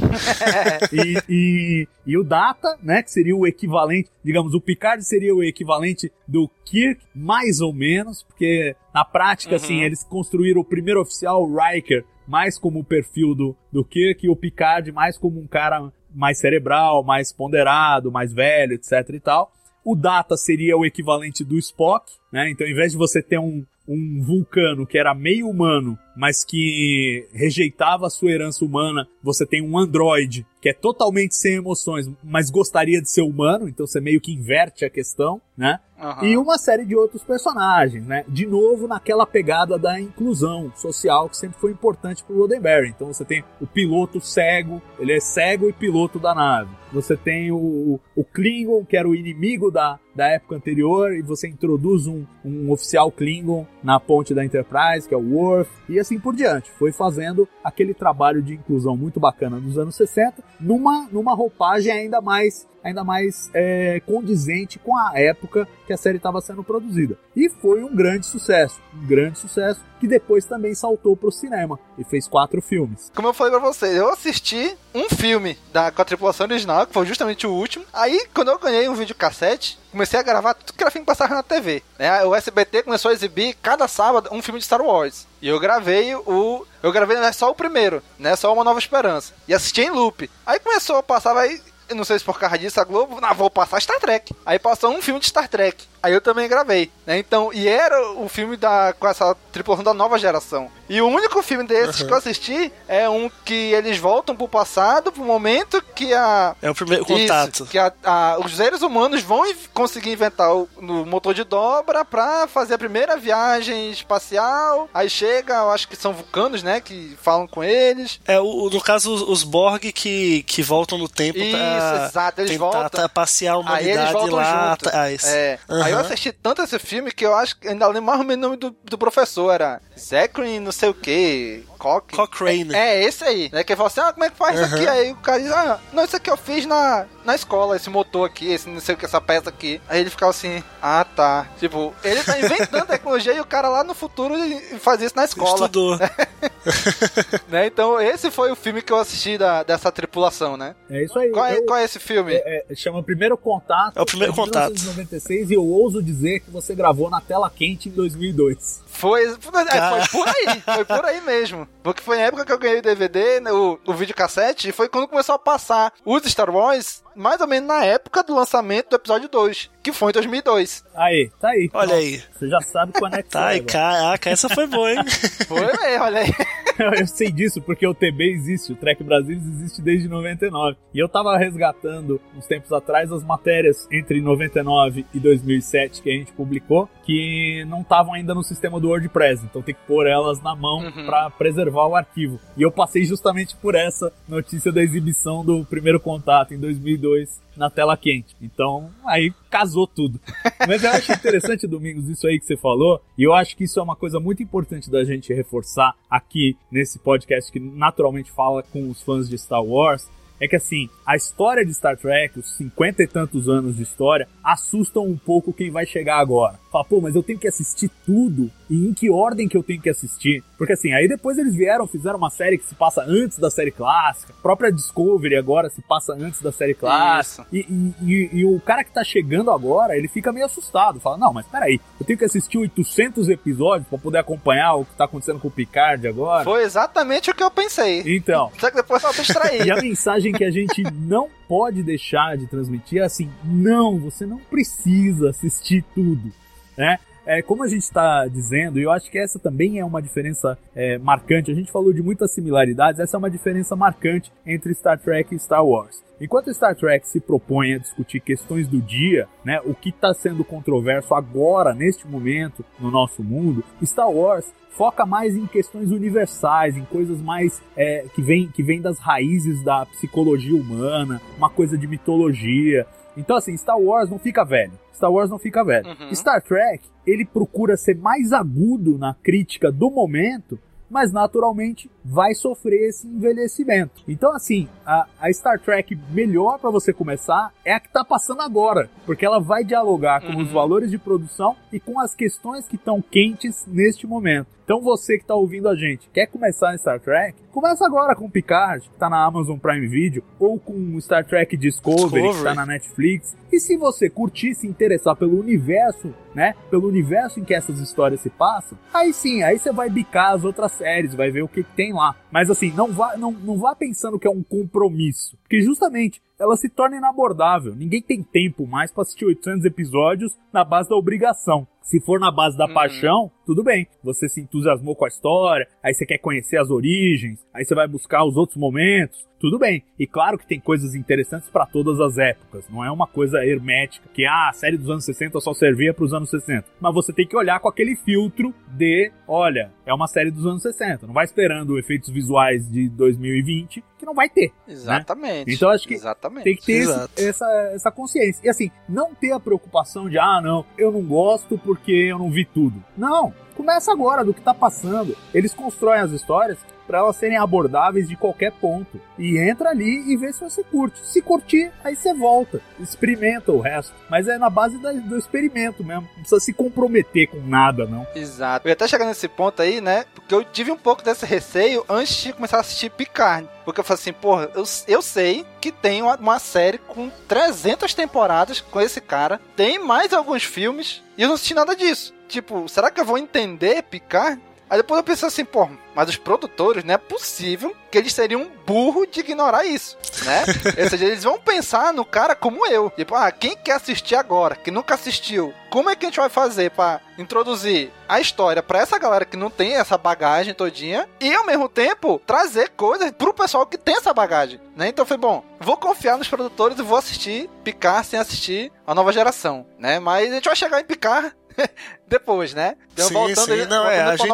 e, e, e, o Data, né, que seria o equivalente, digamos, o Picard seria o equivalente do Kirk, mais ou menos, porque na prática, assim, uhum. assim, eles construíram o primeiro oficial, o Riker, mais como o perfil do, do Kirk, e o Picard mais como um cara mais cerebral, mais ponderado, mais velho, etc e tal. O Data seria o equivalente do Spock, né? Então, em vez de você ter um, um vulcano que era meio humano, mas que rejeitava a sua herança humana, você tem um androide que é totalmente sem emoções, mas gostaria de ser humano, então você meio que inverte a questão, né? Uhum. E uma série de outros personagens, né? De novo, naquela pegada da inclusão social que sempre foi importante pro Roddenberry. Então você tem o piloto cego, ele é cego e piloto da nave. Você tem o, o Klingon, que era o inimigo da, da época anterior, e você introduz um, um oficial Klingon na ponte da Enterprise, que é o Worf, e assim por diante. Foi fazendo aquele trabalho de inclusão muito bacana dos anos 60, numa, numa roupagem ainda mais ainda mais é, condizente com a época que a série estava sendo produzida. E foi um grande sucesso, um grande sucesso que depois também saltou pro cinema e fez quatro filmes. Como eu falei pra vocês, eu assisti um filme da, com a tripulação original, que foi justamente o último. Aí, quando eu ganhei um videocassete, comecei a gravar tudo que era filme que passava na TV. Né? O SBT começou a exibir cada sábado um filme de Star Wars. E eu gravei o. Eu gravei né, só o primeiro, né? Só Uma Nova Esperança. E assisti em loop. Aí começou a passar, aí não sei se por causa disso a Globo, não, vou passar Star Trek. Aí passou um filme de Star Trek. Aí eu também gravei, né? Então, e era o filme da, com essa tripulação da nova geração. E o único filme desses Uhum. que eu assisti é um que eles voltam pro passado, pro momento que a. É o primeiro Isso, contato. que a- a- os seres humanos vão conseguir inventar o motor de dobra pra fazer a primeira viagem espacial. Aí chega, eu acho que são vulcanos, né? Que falam com eles. É, o, no caso, os, os Borg que, que voltam no tempo Isso, pra exato, eles tentar voltam. trapacear a Aí eles humanidade voltam lá junto. atrás. É. Aí eu assisti tanto esse filme que eu acho que ainda lembro mais ou menos o nome do, do professor. Era Zachary não sei o que. Cock. Cochrane. É, é esse aí. Né? Que ele falou assim: ah, como é que faz isso aqui? Aí o cara diz: ah, não, isso aqui eu fiz na, na escola, esse motor aqui, esse não sei o que, essa peça aqui. Aí ele ficava assim: ah, tá. Tipo, ele tá inventando tecnologia e o cara lá no futuro faz isso na escola. Estudou. né? Então, esse foi o filme que eu assisti da, dessa tripulação, né? É isso aí. Qual é, Eu- qual é esse filme? É, é, chama Primeiro Contato. É o Primeiro Contato. 1996 e eu ouso dizer que você gravou na tela quente em 2002. Foi, foi, é, foi por aí, foi por aí mesmo. Porque foi na época que eu ganhei o DVD, né, o, o videocassete, e foi quando começou a passar os Star Wars, mais ou menos na época do lançamento do episódio 2, que foi em 2002. Aí, tá aí. Olha Pronto. aí. Você já sabe quando é que Tá, agora. caraca, essa foi boa, hein? Foi mesmo, olha aí. Eu sei disso porque o TB existe, o Trek Brasil existe desde 99. E eu tava resgatando uns tempos atrás as matérias entre 99 e 2007 que a gente publicou, que não estavam ainda no sistema do WordPress, então tem que pôr elas na mão Uhum. pra preservar o arquivo. E eu passei justamente por essa notícia da exibição do primeiro contato em 2002 na tela quente. Então, aí casou tudo. Mas eu acho interessante, Domingos, isso aí que você falou, e eu acho que isso é uma coisa muito importante da gente reforçar aqui nesse podcast que naturalmente fala com os fãs de Star Wars. É que assim, a história de Star Trek, os cinquenta e tantos anos de história, assustam um pouco quem vai chegar agora. Fala, pô, mas eu tenho que assistir tudo? E em que ordem que eu tenho que assistir? Porque assim, aí depois eles vieram, fizeram uma série que se passa antes da série clássica. A própria Discovery agora se passa antes da série clássica. E, e- e- e o cara que tá chegando agora, ele fica meio assustado. Fala, não, mas peraí, eu tenho que assistir 800 episódios pra poder acompanhar o que tá acontecendo com o Picard agora. Foi exatamente o que eu pensei. Então, Só que depois eu abstraí. e a mensagem que a gente não pode deixar de transmitir é assim: não, você não precisa assistir tudo, né? É, como a gente está dizendo, e eu acho que essa também é uma diferença é, marcante. A gente falou de muitas similaridades, essa é uma diferença marcante entre Star Trek e Star Wars. Enquanto Star Trek se propõe a discutir questões do dia, né, o que está sendo controverso agora, neste momento, no nosso mundo, Star Wars foca mais em questões universais, em coisas mais é, que vêm que vem das raízes da psicologia humana, uma coisa de mitologia. Então, assim, Star Wars não fica velho. Star Wars não fica velho. Uhum. Star Trek, ele procura ser mais agudo na crítica do momento, mas naturalmente vai sofrer esse envelhecimento. Então, assim, a, a Star Trek melhor para você começar é a que tá passando agora, porque ela vai dialogar com os valores de produção e com as questões que estão quentes neste momento. Então, você que tá ouvindo a gente, quer começar em Star Trek? Começa agora com Picard, que tá na Amazon Prime Video, ou com Star Trek Discovery, que Discovery. tá na Netflix. E se você curtir se interessar pelo universo, né? Pelo universo em que essas histórias se passam, aí sim, aí você vai bicar as outras séries, vai ver o que, que tem lá. Mas assim, não vá, não, não vá pensando que é um compromisso. Porque justamente ela se torna inabordável. Ninguém tem tempo mais pra assistir 800 episódios na base da obrigação. Se for na base da paixão, tudo bem. Você se entusiasmou com a história, aí você quer conhecer as origens, aí você vai buscar os outros momentos, tudo bem. E claro que tem coisas interessantes pra todas as épocas. Não é uma coisa hermética que ah, a série dos anos 60 só servia pros anos 60. Mas você tem que olhar com aquele filtro de, olha, é uma série dos anos 60. Não vai esperando efeitos visuais de 2020 que não vai ter. né? Exatamente. Então acho que Exatamente. tem que ter esse- essa, essa consciência. E assim, não ter a preocupação de, ah, não, eu não gosto porque eu não vi tudo. Não, começa agora do que tá passando. Eles constroem as histórias para elas serem abordáveis de qualquer ponto. E entra ali e vê se você curte. Se curtir, aí você volta. Experimenta o resto. Mas é na base da- do experimento mesmo. Não precisa se comprometer com nada, não. Exato. Eu até chegar nesse ponto aí, né? Porque eu tive um pouco desse receio antes de começar a assistir Picard. Porque eu falei assim, porra, eu, eu sei que tem uma, uma série com 300 temporadas com esse cara, tem mais alguns filmes, e eu não assisti nada disso. Tipo, será que eu vou entender Picard? Aí depois eu pensei assim, pô, mas os produtores, não é possível que eles seriam burro de ignorar isso, né? Ou seja, eles vão pensar no cara como eu. Tipo, ah, quem quer assistir agora, que nunca assistiu, como é que a gente vai fazer para introduzir a história para essa galera que não tem essa bagagem todinha e ao mesmo tempo trazer coisas pro pessoal que tem essa bagagem, né? Então foi bom, vou confiar nos produtores e vou assistir Picar sem assistir a nova geração, né? Mas a gente vai chegar em Picar depois, né? Então, sim, voltando, sim. Não, é, a gente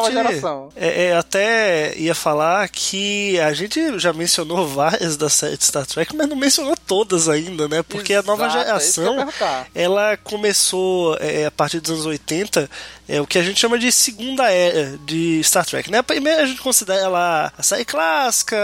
é, é, até ia falar que a gente já mencionou várias da série de Star Trek, mas não mencionou todas ainda, né? Porque Exato, a nova é geração, ela começou é, a partir dos anos 80, é o que a gente chama de segunda era de Star Trek, né? A primeira a gente considera lá a série clássica,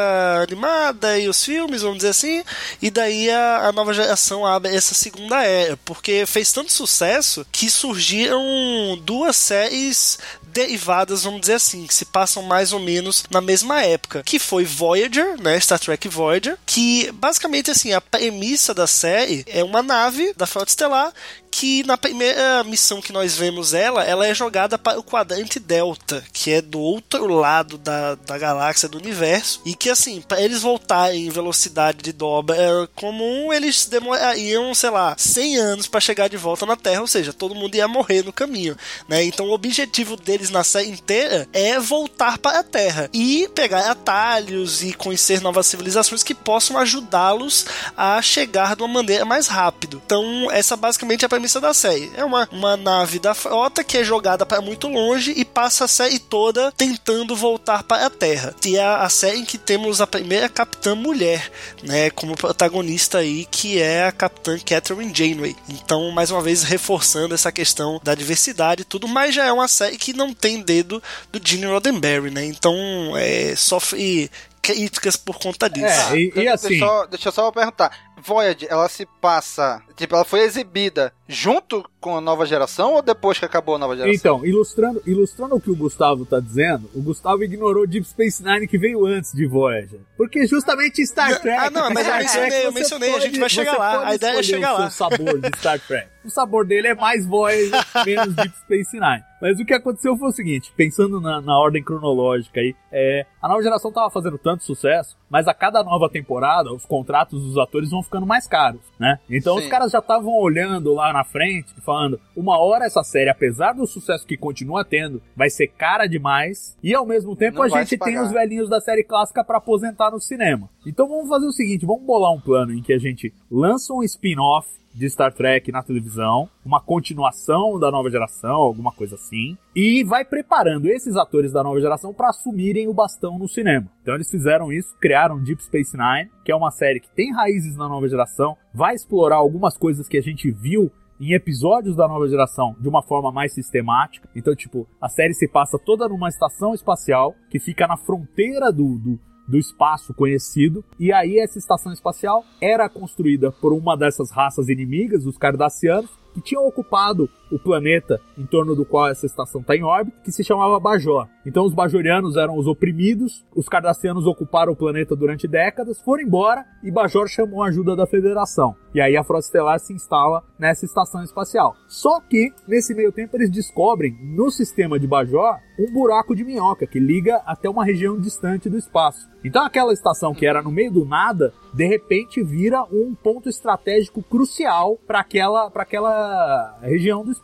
animada e os filmes, vamos dizer assim, e daí a, a nova geração abre essa segunda era, porque fez tanto sucesso que surgiram duas séries derivadas, vamos dizer assim, que se passam mais ou menos na mesma época, que foi Voyager, né, Star Trek Voyager, que basicamente assim, a premissa da série é uma nave da Frota Estelar que na primeira missão que nós vemos ela, ela é jogada para o quadrante Delta, que é do outro lado da, da galáxia, do universo, e que assim, para eles voltarem em velocidade de dobra comum, eles demorariam, sei lá, 100 anos para chegar de volta na Terra, ou seja, todo mundo ia morrer no caminho, né? Então o objetivo deles na série inteira é voltar para a Terra e pegar atalhos e conhecer novas civilizações que possam ajudá-los a chegar de uma maneira mais rápido. Então, essa basicamente é a premissa da série. É uma, uma nave da frota que é jogada para muito longe e passa a série toda tentando voltar para a Terra. E é a série em que temos a primeira capitã mulher, né, como protagonista aí, que é a capitã Catherine Janeway. Então, mais uma vez, reforçando essa questão da diversidade e tudo, mas já é uma série que não tem dedo do Gene Roddenberry, né? Então, é, sofre críticas por conta disso. É, e, e assim... Deixa eu, só, deixa eu só perguntar. Voyage, ela se passa. Tipo, ela foi exibida junto com a nova geração ou depois que acabou a nova geração? Então, ilustrando, ilustrando o que o Gustavo tá dizendo, o Gustavo ignorou Deep Space Nine que veio antes de Voyager. Porque justamente Star Trek. ah, não, mas eu mencionei, eu mencionei, pode, a gente vai chegar lá. A ideia é chegar lá. O sabor de Star Trek. O sabor dele é mais Voyager, menos Deep Space Nine. Mas o que aconteceu foi o seguinte, pensando na, na ordem cronológica aí, é, a nova geração tava fazendo tanto sucesso, mas a cada nova temporada, os contratos dos atores vão ficando mais caros, né? Então Sim. os caras já estavam olhando lá na frente, falando, uma hora essa série, apesar do sucesso que continua tendo, vai ser cara demais, e ao mesmo tempo Não a gente tem os velhinhos da série clássica para aposentar no cinema. Então vamos fazer o seguinte, vamos bolar um plano em que a gente lança um spin-off de Star Trek na televisão, uma continuação da nova geração, alguma coisa assim, e vai preparando esses atores da nova geração para assumirem o bastão no cinema. Então eles fizeram isso, criaram Deep Space Nine, que é uma série que tem raízes na nova geração, vai explorar algumas coisas que a gente viu em episódios da nova geração de uma forma mais sistemática. Então, tipo, a série se passa toda numa estação espacial que fica na fronteira do, do, do espaço conhecido. E aí essa estação espacial era construída por uma dessas raças inimigas, os Cardassianos, que tinham ocupado o planeta em torno do qual essa estação está em órbita, que se chamava Bajor. Então os bajorianos eram os oprimidos, os cardassianos ocuparam o planeta durante décadas, foram embora e Bajor chamou a ajuda da Federação. E aí a Frota Estelar se instala nessa estação espacial. Só que, nesse meio tempo, eles descobrem no sistema de Bajor um buraco de minhoca que liga até uma região distante do espaço. Então aquela estação que era no meio do nada, de repente vira um ponto estratégico crucial para aquela, aquela região do espaço,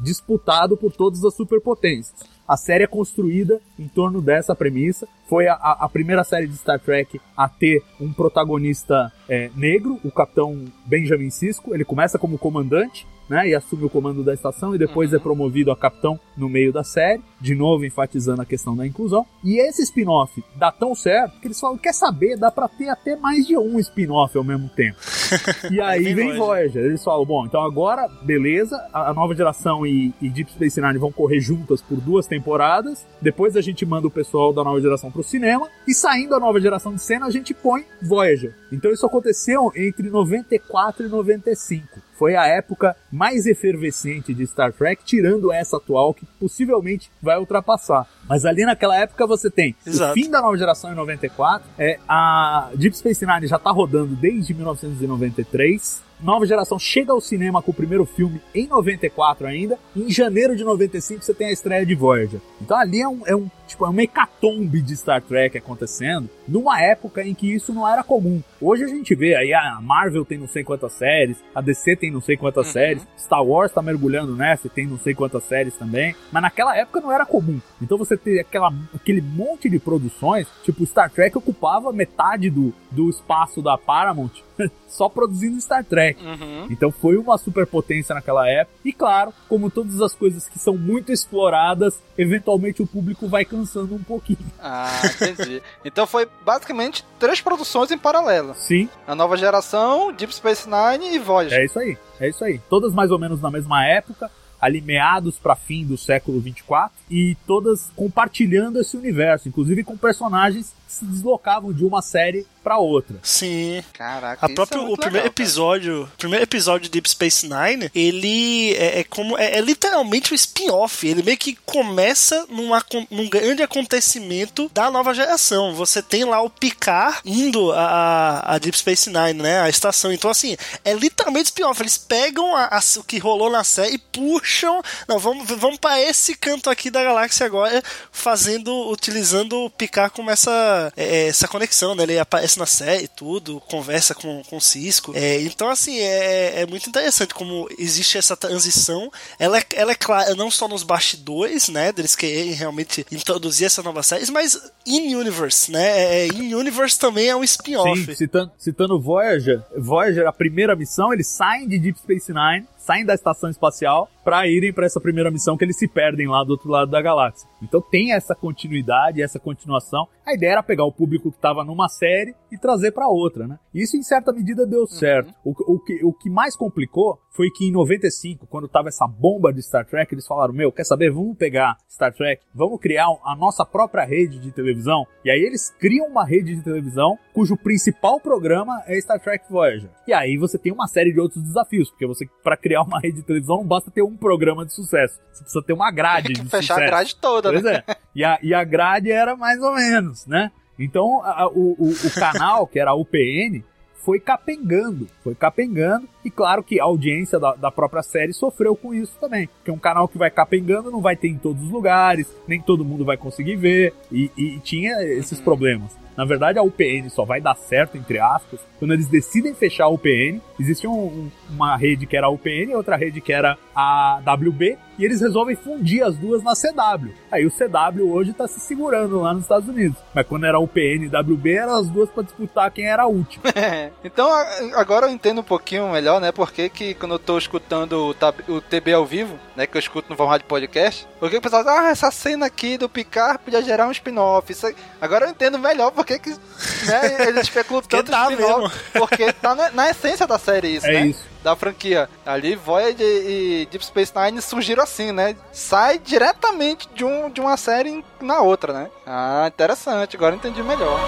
disputado por todas as superpotências. A série é construída em torno dessa premissa. Foi a, a primeira série de Star Trek a ter um protagonista é, negro, o capitão Benjamin Sisko. Ele começa como comandante né, e assume o comando da estação e depois uhum. é promovido a capitão no meio da série, de novo enfatizando a questão da inclusão. E esse spin-off dá tão certo que eles falam, quer saber, dá para ter até mais de um spin-off ao mesmo tempo. e aí vem Voyager. Eles falam, bom, então agora, beleza, a, nova geração e, e Deep Space Nine vão correr juntas por duas temporadas, depois a gente manda o pessoal da nova geração pro cinema, e saindo a nova geração de cena, a gente põe Voyager. Então isso aconteceu entre 94 e 95 foi a época mais efervescente de Star Trek, tirando essa atual que possivelmente vai ultrapassar. Mas ali naquela época você tem Exato. o fim da nova geração em 94, é, a Deep Space Nine já tá rodando desde 1993, Nova Geração chega ao cinema com o primeiro filme em 94 ainda, e em janeiro de 95 você tem a estreia de Voyager. Então ali é um, é um tipo, é uma hecatombe de Star Trek acontecendo, numa época em que isso não era comum. Hoje a gente vê aí a Marvel tem não sei quantas séries, a DC tem não sei quantas uhum. séries, Star Wars tá mergulhando nessa e tem não sei quantas séries também, mas naquela época não era comum. Então você ter aquela, aquele monte de produções, tipo Star Trek ocupava metade do, do espaço da Paramount só produzindo Star Trek. Uhum. Então foi uma superpotência naquela época. E claro, como todas as coisas que são muito exploradas, eventualmente o público vai cansando um pouquinho. Ah, entendi. então foi basicamente três produções em paralelo. Sim. A nova geração, Deep Space Nine e Voyager. É isso aí. É isso aí. Todas mais ou menos na mesma época ali meados para fim do século 24 e todas compartilhando esse universo, inclusive com personagens se deslocavam de uma série para outra. Sim. Caraca, a próprio, é o primeiro legal, episódio, o primeiro episódio de Deep Space Nine, ele é, é como é, é, literalmente um spin-off. Ele meio que começa numa, num grande acontecimento da nova geração. Você tem lá o Picard indo a, a Deep Space Nine, né? A estação. Então assim, é literalmente spin-off. Eles pegam a, a, o que rolou na série e puxam. Não, vamos, vamos para esse canto aqui da galáxia agora, fazendo, utilizando o Picard como essa, é, essa conexão, né? Ele aparece na série tudo, conversa com, com o Cisco. É, então, assim, é, é muito interessante como existe essa transição. Ela é, ela é clara não só nos bastidores, né, deles quererem realmente introduzir essas novas séries, mas in-universe, né? É, in-universe também é um spin-off. Citando, citando Voyager, Voyager, a primeira missão, eles saem de Deep Space Nine, saem da estação espacial para irem para essa primeira missão que eles se perdem lá do outro lado da galáxia. Então tem essa continuidade, essa continuação. A ideia era pegar o público que estava numa série e trazer para outra, né? Isso em certa medida deu certo. Uhum. O, o, que, o que mais complicou foi que em 95, quando tava essa bomba de Star Trek, eles falaram: Meu, quer saber? Vamos pegar Star Trek, vamos criar a nossa própria rede de televisão. E aí eles criam uma rede de televisão cujo principal programa é Star Trek Voyager. E aí você tem uma série de outros desafios, porque você, para criar uma rede de televisão, não basta ter um programa de sucesso. Você precisa ter uma grade tem que de fechar sucesso. a grade toda, pois né? É. E a, e a grade era mais ou menos, né? Então, a, o, o, o canal, que era a UPN, foi capengando, foi capengando, e claro que a audiência da, da, própria série sofreu com isso também, porque um canal que vai capengando não vai ter em todos os lugares, nem todo mundo vai conseguir ver, e, e tinha esses Uhum. problemas. Na verdade, a UPN só vai dar certo, entre aspas, quando eles decidem fechar a UPN. Existia um, um, uma rede que era a UPN e outra rede que era a WB, e eles resolvem fundir as duas na CW. Aí o CW hoje tá se segurando lá nos Estados Unidos. Mas quando era a UPN e WB, eram as duas para disputar quem era a última. então a- agora eu entendo um pouquinho melhor, né? Porque que quando eu tô escutando o, o TB ao vivo, né? Que eu escuto no formato de podcast, porque o pessoal diz, ah, essa cena aqui do Picard podia gerar um spin-off. Agora eu entendo melhor porque que né, eles especulam tanto tá spin-off. Porque tá na, na essência da série isso, É né? isso. Da franquia. Ali, Voyager e Deep Space Nine surgiram assim, né? Sai diretamente de, um, de uma série na outra, né? Ah, interessante. Agora eu entendi melhor.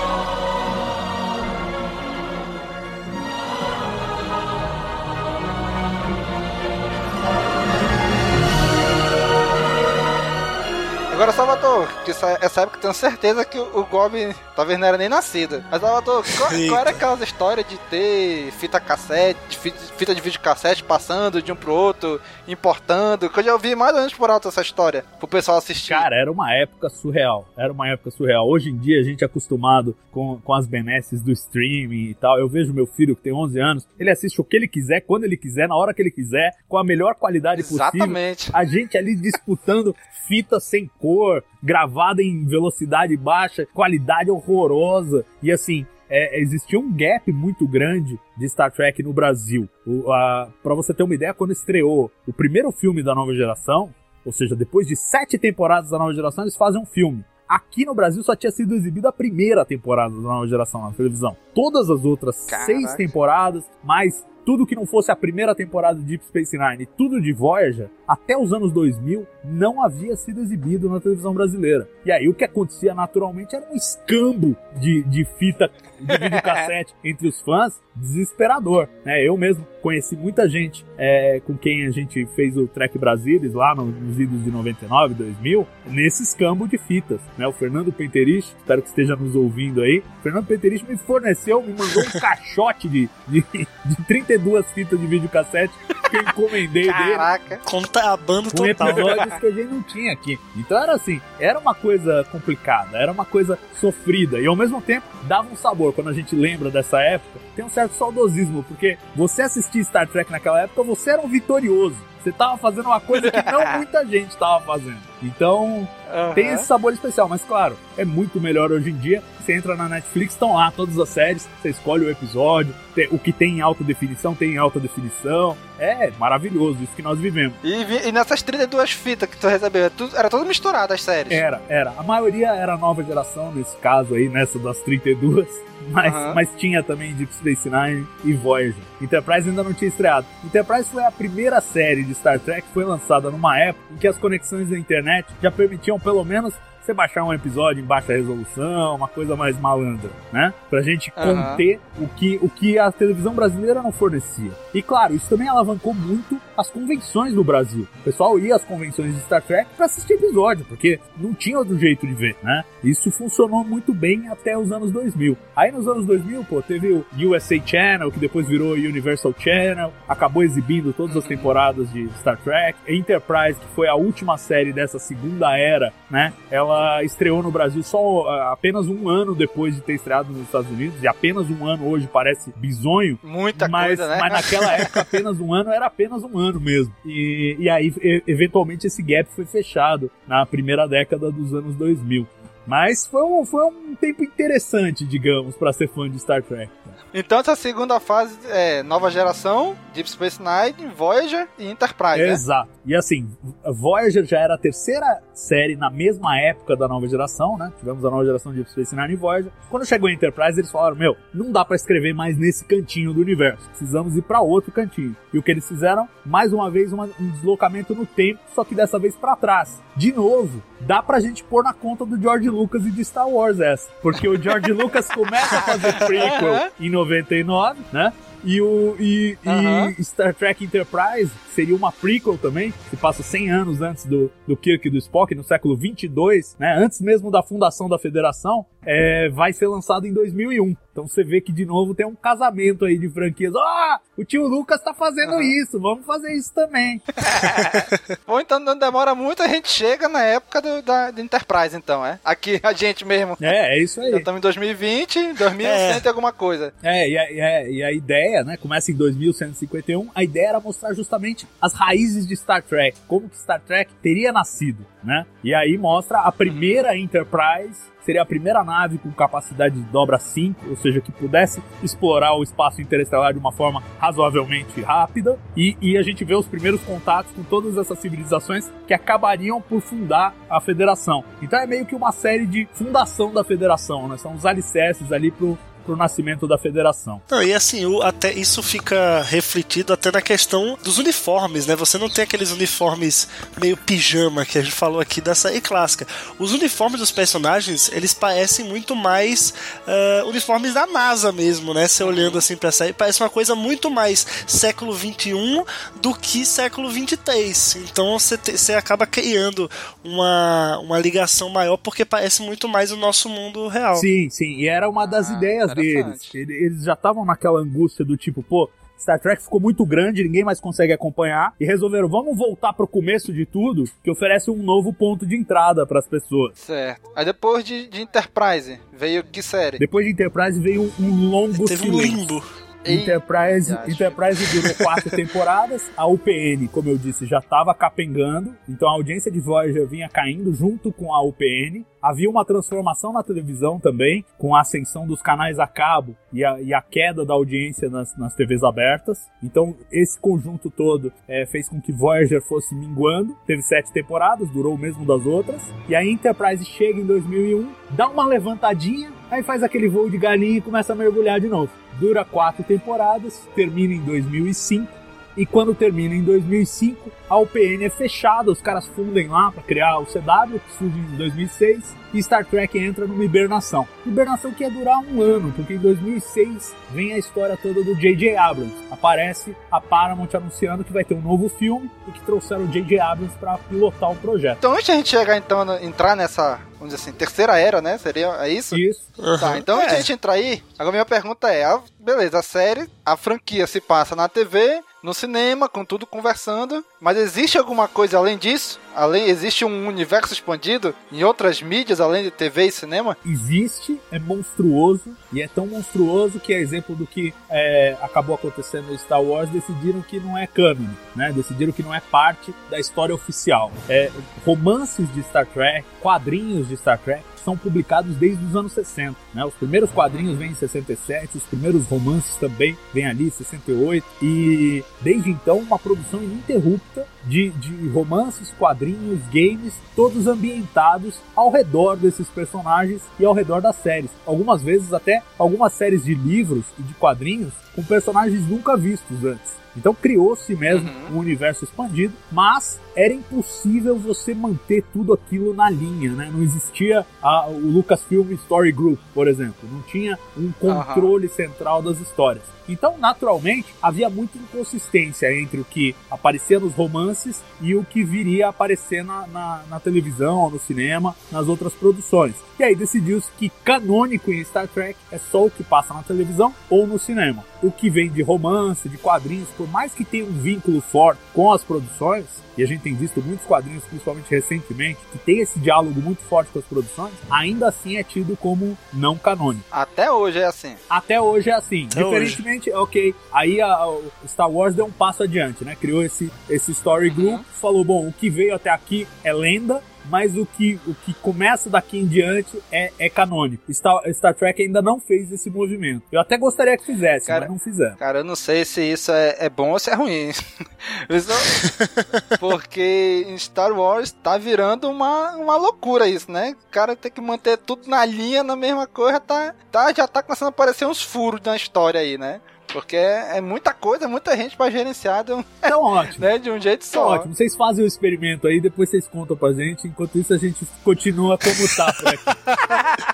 Agora, Salvador, que essa, essa época eu tenho certeza que o, o Gob talvez não era nem nascido. Mas, Salvador, qual, qual era aquelas histórias de ter fita cassete, de fi- fita de vídeo cassete passando de um pro outro, importando? Que eu já ouvi mais ou menos por alto essa história, pro pessoal assistir. Cara, era uma época surreal. Era uma época surreal. Hoje em dia, a gente é acostumado com, com as benesses do streaming e tal. Eu vejo meu filho, que tem 11 anos, ele assiste o que ele quiser, quando ele quiser, na hora que ele quiser, com a melhor qualidade Exatamente. possível. A gente ali disputando fita sem cor, gravada em velocidade baixa, qualidade horrorosa. E assim, é, existia um gap muito grande de Star Trek no Brasil. O, a, pra você ter uma ideia, quando estreou o primeiro filme da nova geração, ou seja, depois de sete temporadas da nova geração, eles fazem um filme. Aqui no Brasil só tinha sido exibida a primeira temporada da nova geração na televisão. Todas as outras Caraca. seis temporadas, mais tudo que não fosse a primeira temporada de Deep Space Nine e tudo de Voyager, até os anos 2000, não havia sido exibido na televisão brasileira. E aí o que acontecia naturalmente era um escambo de, de fita de videocassete entre os fãs, desesperador. Né? Eu mesmo conheci muita gente é, com quem a gente fez o Trek Brasilis lá no- nos idos de 99, 2000, nesse escambo de fitas. Né? O Fernando Penterich, espero que esteja nos ouvindo aí, o Fernando Penterich me forneceu, me mandou um caixote de, de, de 32 fitas de videocassete que eu encomendei Caraca. dele. Contrabando Com total. episódios que a gente não tinha aqui. Então era assim, era uma coisa complicada, era uma coisa sofrida. E ao mesmo tempo dava um sabor. Quando a gente lembra dessa época, tem um certo saudosismo, porque você assistir Star Trek naquela época, você era um vitorioso. Você tava fazendo uma coisa que não muita gente tava fazendo. Então, tem esse sabor especial, mas claro, é muito melhor hoje em dia. Você entra na Netflix, estão lá todas as séries, você escolhe o episódio, o que tem em alta definição, tem em alta definição. É maravilhoso, isso que nós vivemos. E, e nessas 32 fitas que tu recebeu, é tudo- era tudo misturado as séries. Era, era. A maioria era nova geração, nesse caso aí, nessa das 32. Mas, Aham. mas tinha também Deep Space Nine e Voyager. Enterprise ainda não tinha estreado. Enterprise foi a primeira série de Star Trek que foi lançada numa época em que as conexões da internet já permitiam pelo menos você baixar um episódio em baixa resolução, uma coisa mais malandra, né? Pra gente Aham. conter o que, o que a televisão brasileira não fornecia. E claro, isso também alavancou muito as convenções no Brasil. O pessoal ia às convenções de Star Trek pra assistir episódio, porque não tinha outro jeito de ver, né? Isso funcionou muito bem até os anos 2000. Aí nos anos 2000, pô, teve o USA Channel, que depois virou Universal Channel, acabou exibindo todas as temporadas de Star Trek. Enterprise, que foi a última série dessa segunda era, né? Ela estreou no Brasil só ah, apenas um ano depois de ter estreado nos Estados Unidos, e apenas um ano hoje parece bizonho, Muita mas, coisa, né? mas naquela época apenas um ano era apenas um ano mesmo. E, e aí, eventualmente, esse gap foi fechado na primeira década dos anos 2000. Mas foi um, foi um tempo interessante, digamos, pra ser fã de Star Trek. Então essa segunda fase é nova geração, Deep Space Nine, Voyager e Enterprise, né? Exato. E assim, Voyager já era a terceira série na mesma época da nova geração, né? Tivemos a nova geração de Deep Space Nine e Voyager. Quando chegou a Enterprise, eles falaram: Meu, não dá pra escrever mais nesse cantinho do universo. Precisamos ir pra outro cantinho. E o que eles fizeram? Mais uma vez, uma- um deslocamento no tempo, só que dessa vez pra trás. De novo, dá pra gente pôr na conta do George Lucas e de Star Wars essa. Porque o George Lucas começa a fazer prequel em 99, né? E, o, e, e Aham. Star Trek Enterprise seria uma prequel também, se passa 100 anos antes do, do Kirk e do Spock, no século 22, né, antes mesmo da fundação da Federação, é, vai ser lançado em 2001. Então você vê que de novo tem um casamento aí de franquias. Ah, o tio Lucas tá fazendo isso, vamos fazer isso também. Ou então não demora muito, a gente chega na época do, da, da Enterprise, então, é? Aqui, a gente mesmo. É, é isso aí. Já estamos em 2020, 2100 e alguma coisa. É, e a, e a- e a ideia, né, começa em 2151, a ideia era mostrar justamente as raízes de Star Trek, como que Star Trek teria nascido, né? E aí mostra a primeira Enterprise, seria a primeira nave com capacidade de dobra 5, ou seja, que pudesse explorar o espaço interestelar de uma forma razoavelmente rápida, e, e a gente vê os primeiros contatos com todas essas civilizações que acabariam por fundar a Federação. Então é meio que uma série de fundação da Federação, né? São os alicerces ali pro, pro nascimento da federação. Não, e assim, o- até isso fica refletido até na questão dos uniformes, né? Você não tem aqueles uniformes meio pijama que a gente falou aqui da série clássica. Os uniformes dos personagens, eles parecem muito mais ah, uniformes da NASA mesmo, né? Você olhando assim pra série, parece uma coisa muito mais século 21 do que século 23. Então você, te- você acaba criando uma, uma ligação maior porque parece muito mais o nosso mundo real. Sim, sim, e era uma das ideias deles. Ele- Eles já estavam naquela angústia do tipo, pô, Star Trek ficou muito grande, ninguém mais consegue acompanhar, e resolveram, vamos voltar pro começo de tudo, que oferece um novo ponto de entrada para as pessoas. Certo. Aí depois de, de Enterprise, veio que série? Depois de Enterprise veio um, um longo Teve um silêncio. limbo. Enterprise, Eita, Enterprise durou quatro temporadas. A UPN, como eu disse, já estava capengando. Então a audiência de Voyager vinha caindo junto com a UPN. Havia uma transformação na televisão também, com a ascensão dos canais a cabo e a, e a queda da audiência nas, nas TVs abertas. Então esse conjunto todo eh, fez com que Voyager fosse minguando. Teve sete temporadas, durou o mesmo das outras. E a Enterprise chega em 2001, dá uma levantadinha, aí faz aquele voo de galinha e começa a mergulhar de novo. Dura quatro temporadas, termina em 2005. E quando termina em 2005, a UPN é fechada, os caras fundem lá para criar o CW, que surge em 2006, e Star Trek entra numa hibernação. Hibernação que ia durar um ano, porque em 2006 vem a história toda do J.J. Abrams. Aparece a Paramount anunciando que vai ter um novo filme e que trouxeram o J.J. Abrams para pilotar o projeto. Então, antes de a gente chegar então entrar nessa, vamos dizer assim, terceira era, né? Seria é isso? Isso. Tá, então antes de a gente entrar aí, agora minha pergunta é, a, beleza, a série, a franquia se passa na TV, no cinema, com tudo conversando. Mas existe alguma coisa além disso? Além, existe um universo expandido em outras mídias além de TV e cinema? Existe, é monstruoso e é tão monstruoso que é exemplo do que é, acabou acontecendo no Star Wars. Decidiram que não é canon, né? Decidiram que não é parte da história oficial. É, romances de Star Trek, quadrinhos de Star Trek são publicados desde os anos 60. Né? Os primeiros quadrinhos vêm em 67, os primeiros romances também vêm ali em 68, e desde então uma produção ininterrupta de, de romances, quadrinhos, games, todos ambientados ao redor desses personagens e ao redor das séries. Algumas vezes até algumas séries de livros e de quadrinhos com personagens nunca vistos antes. Então criou-se mesmo uhum. um universo expandido, mas era impossível você manter tudo aquilo na linha, né? Não existia a, o Lucasfilm Story Group, por exemplo. Não tinha um controle central das histórias. Então, naturalmente, havia muita inconsistência entre o que aparecia nos romances e o que viria a aparecer na, na, na televisão, no cinema, nas outras produções. E aí decidiu-se que canônico em Star Trek é só o que passa na televisão ou no cinema. O que vem de romance, de quadrinhos, por mais que tenha um vínculo forte com as produções, e a gente tem visto muitos quadrinhos, principalmente recentemente, que tem esse diálogo muito forte com as produções, ainda assim é tido como não canônico. Até hoje é assim. Até hoje é assim. Até Diferentemente, hoje. ok, aí a, a, Star Wars deu um passo adiante, né? Criou esse, esse story group, uhum. falou, bom, o que veio até aqui é lenda, mas o que, o que começa daqui em diante é, é canônico. Star, Star Trek ainda não fez esse movimento. Eu até gostaria que fizesse, cara, mas não fizeram. Cara, eu não sei se isso é, é bom ou se é ruim. Porque em Star Wars tá virando uma, uma loucura isso, né? O cara tem que manter tudo na linha, na mesma coisa, tá, tá, já tá começando a aparecer uns furos na história aí, né? Porque é, muita coisa, muita gente pra gerenciar de um, então, ótimo. Né, de um jeito só. Então, ótimo. Vocês fazem o experimento aí, depois vocês contam pra gente. Enquanto isso, a gente continua como tá por aqui.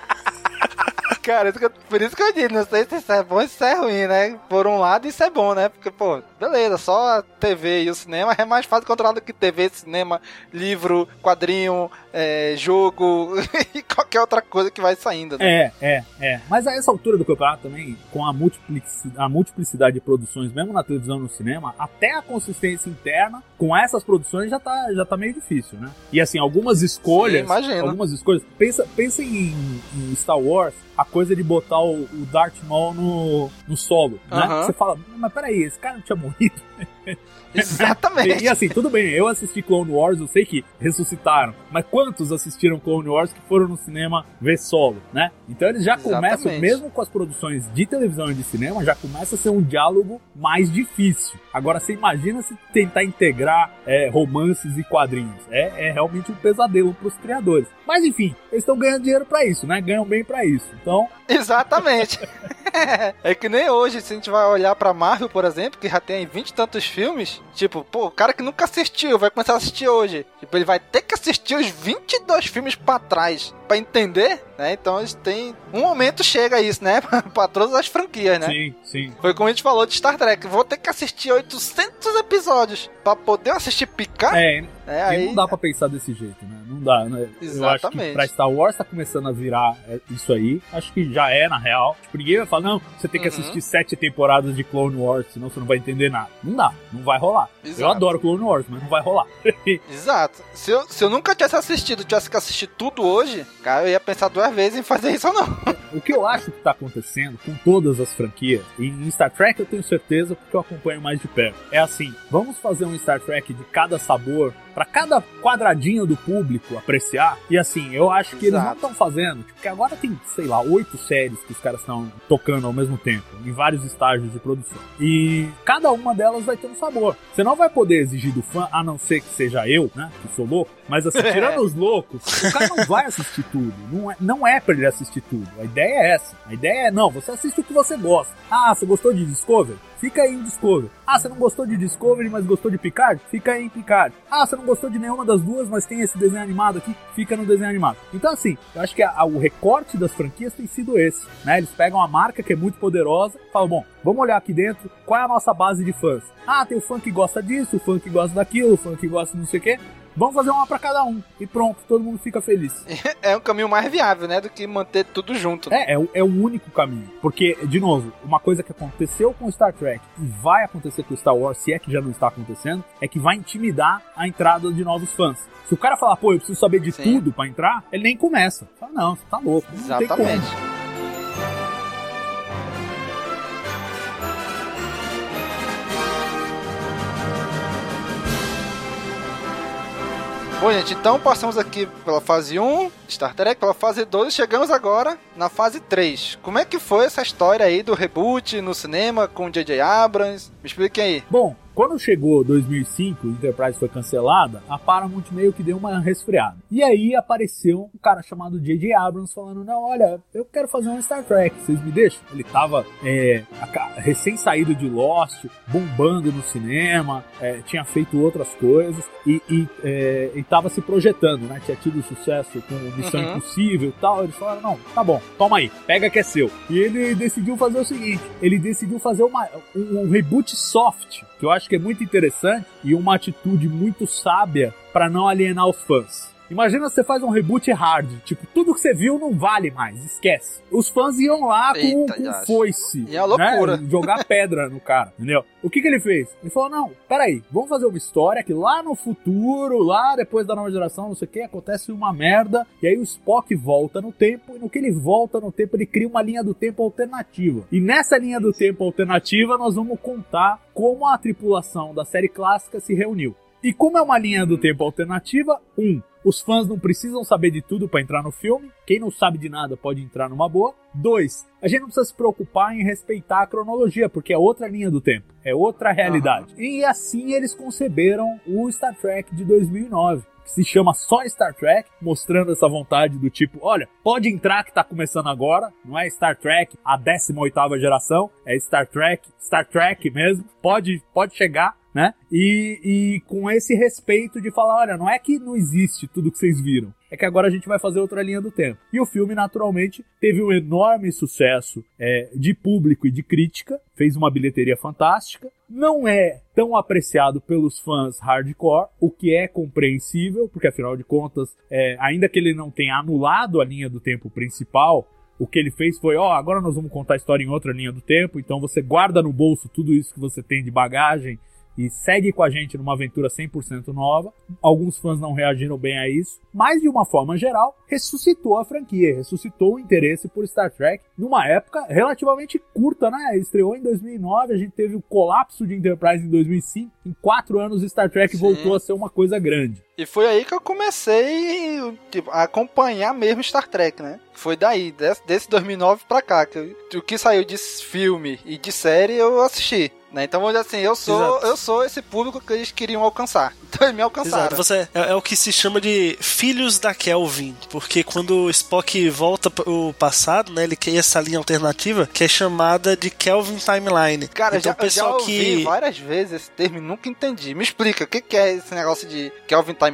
Cara, por isso que eu digo, não sei se isso é bom ou se isso é ruim, né? Por um lado, isso é bom, né? Porque, pô, beleza, só a TV e o cinema é mais fácil controlar do que TV, cinema, livro, quadrinho, é, jogo e qualquer outra coisa que vai saindo. Né? É, é, é. Mas a essa altura do campeonato também, com a multiplicidade, a multiplicidade de produções, mesmo na televisão e no cinema, até a consistência interna com essas produções já tá, já tá meio difícil, né? E assim, algumas escolhas. Sim, algumas escolhas. Pensa, pensa em, em Star Wars a coisa de botar o, o Darth Maul no, no solo, né? Você fala, mas peraí, esse cara não tinha morrido? Exatamente. e, assim, tudo bem, eu assisti Clone Wars, eu sei que ressuscitaram, mas quantos assistiram Clone Wars que foram no cinema ver solo, né? Então eles já Exatamente. começam, mesmo com as produções de televisão e de cinema, já começa a ser um diálogo mais difícil. Agora você imagina se tentar integrar é, romances e quadrinhos. É, é realmente um pesadelo para os criadores. Mas enfim, eles estão ganhando dinheiro para isso, né? Ganham bem para isso. Então. Exatamente. é que nem hoje, se a gente vai olhar pra Marvel, por exemplo, que já tem 20 e tantos filmes, tipo, pô, o cara que nunca assistiu vai começar a assistir hoje. Tipo, ele vai ter que assistir os 22 filmes pra trás pra entender, né? Então eles têm. Um momento chega isso, né? pra todas as franquias, né? Sim, sim. Foi como a gente falou de Star Trek. Vou ter que assistir 800 episódios pra poder assistir picar. É, é aí... não dá pra pensar desse jeito, né? Não dá, né? Exatamente. Eu acho que pra Star Wars tá começando a virar é, isso aí. Acho que já é, na real. Tipo, ninguém vai falar, não, você tem que uhum. assistir sete temporadas de Clone Wars, senão você não vai entender nada. Não dá, não vai rolar. Exato. Eu adoro Clone Wars, mas não vai rolar. Exato. Se eu, se eu nunca tivesse assistido, tivesse que assistir tudo hoje, cara, eu ia pensar duas vezes em fazer isso ou não. O que eu acho que tá acontecendo com todas as franquias, e em Star Trek eu tenho certeza porque eu acompanho mais de perto, é assim: vamos fazer um Star Trek de cada sabor para cada quadradinho do público apreciar. E assim, eu acho que Exato. eles não estão fazendo, porque agora tem, sei lá, oito séries que os caras estão tocando ao mesmo tempo, em vários estágios de produção. E cada uma delas vai ter um sabor. Você não vai poder exigir do fã, a não ser que seja eu, né, que sou louco, mas assim, tirando os loucos, o cara não vai assistir tudo. Não é, não é pra ele assistir tudo. A ideia é essa. A ideia é, não, você assiste o que você gosta. Ah, você gostou de Discovery? Fica aí em Discovery. Ah, você não gostou de Discovery, mas gostou de Picard? Fica aí em Picard. Ah, você não gostou de nenhuma das duas, mas tem esse desenho animado aqui? Fica no desenho animado. Então, assim, eu acho que a, a, o recorte das franquias tem sido esse, né? Eles pegam a marca que é muito poderosa, falam, bom, vamos olhar aqui dentro, qual é a nossa base de fãs? Ah, tem o fã que gosta disso, o fã que gosta daquilo, o fã que gosta não sei o quê. Vamos fazer uma para cada um. E pronto, todo mundo fica feliz. É um caminho mais viável, né? Do que manter tudo junto. Né? É, é, é, o único caminho. Porque, de novo, uma coisa que aconteceu com Star Trek e vai acontecer com Star Wars, se é que já não está acontecendo, é que vai intimidar a entrada de novos fãs. Se o cara falar, pô, eu preciso saber de Sim. tudo para entrar, ele nem começa. Fala, não, você tá louco. Exatamente. Bom, gente, então passamos aqui pela fase 1, Star Trek, pela fase 2 e chegamos agora na fase 3. Como é que foi essa história aí do reboot no cinema com J.J. Abrams? Me expliquem aí. Bom, quando chegou 2005, o Enterprise foi cancelada, a Paramount meio que deu uma resfriada. E aí apareceu um cara chamado J.J. Abrams falando: Não, olha, eu quero fazer um Star Trek, vocês me deixam? Ele tava é, recém saído de Lost, bombando no cinema, é, tinha feito outras coisas e, e, é, e tava se projetando, né? Tinha tido sucesso com Missão uhum. Impossível e tal. Eles falaram: Não, tá bom, toma aí, pega que é seu. E ele decidiu fazer o seguinte: ele decidiu fazer uma, um, um reboot soft que eu acho que é muito interessante e uma atitude muito sábia para não alienar os fãs. Imagina você faz um reboot hard, tipo, tudo que você viu não vale mais, esquece. Os fãs iam lá com, Eita, com foice, e a loucura. Né, jogar pedra no cara, entendeu? O que que ele fez? Ele falou, não, peraí, vamos fazer uma história que lá no futuro, lá depois da nova geração, não sei o que, acontece uma merda, e aí o Spock volta no tempo, e no que ele volta no tempo, ele cria uma linha do tempo alternativa. E nessa linha do tempo alternativa, nós vamos contar como a tripulação da série clássica se reuniu. E como é uma linha do tempo alternativa, um, os fãs não precisam saber de tudo para entrar no filme. Quem não sabe de nada pode entrar numa boa. Dois, a gente não precisa se preocupar em respeitar a cronologia, porque é outra linha do tempo, é outra realidade. Uhum. E assim eles conceberam o Star Trek de 2009 que se chama só Star Trek, mostrando essa vontade do tipo, olha, pode entrar que tá começando agora, não é Star Trek a 18ª geração, é Star Trek, Star Trek mesmo, pode, pode chegar, né? E, e com esse respeito de falar, olha, não é que não existe tudo que vocês viram, é que agora a gente vai fazer outra linha do tempo. E o filme, naturalmente, teve um enorme sucesso é, de público e de crítica, fez uma bilheteria fantástica, não é tão apreciado pelos fãs hardcore, o que é compreensível, porque afinal de contas, é, ainda que ele não tenha anulado a linha do tempo principal, o que ele fez foi, ó, oh, agora nós vamos contar a história em outra linha do tempo, então você guarda no bolso tudo isso que você tem de bagagem e segue com a gente numa aventura 100% nova. Alguns fãs não reagiram bem a isso, mas de uma forma geral, ressuscitou a franquia, ressuscitou o interesse por Star Trek numa época relativamente curta, né? Estreou em 2009, a gente teve o colapso de Enterprise em 2005. Em quatro anos, Star Trek Sim. voltou a ser uma coisa grande. E foi aí que eu comecei tipo, a acompanhar mesmo Star Trek, né? Foi daí, desse, desse 2009 pra cá, que o que saiu de filme e de série eu assisti. Né? Então, assim, eu sou, eu sou esse público que eles queriam alcançar. Então eles me alcançaram. Exato. Você é, é, o que se chama de filhos da Kelvin. Porque quando o Spock volta pro passado, né? Ele cria essa linha alternativa que é chamada de Kelvin Timeline. Cara, então, já, pessoal já ouvi que... várias vezes esse termo e nunca entendi. Me explica, o que, que é esse negócio de Kelvin Timeline?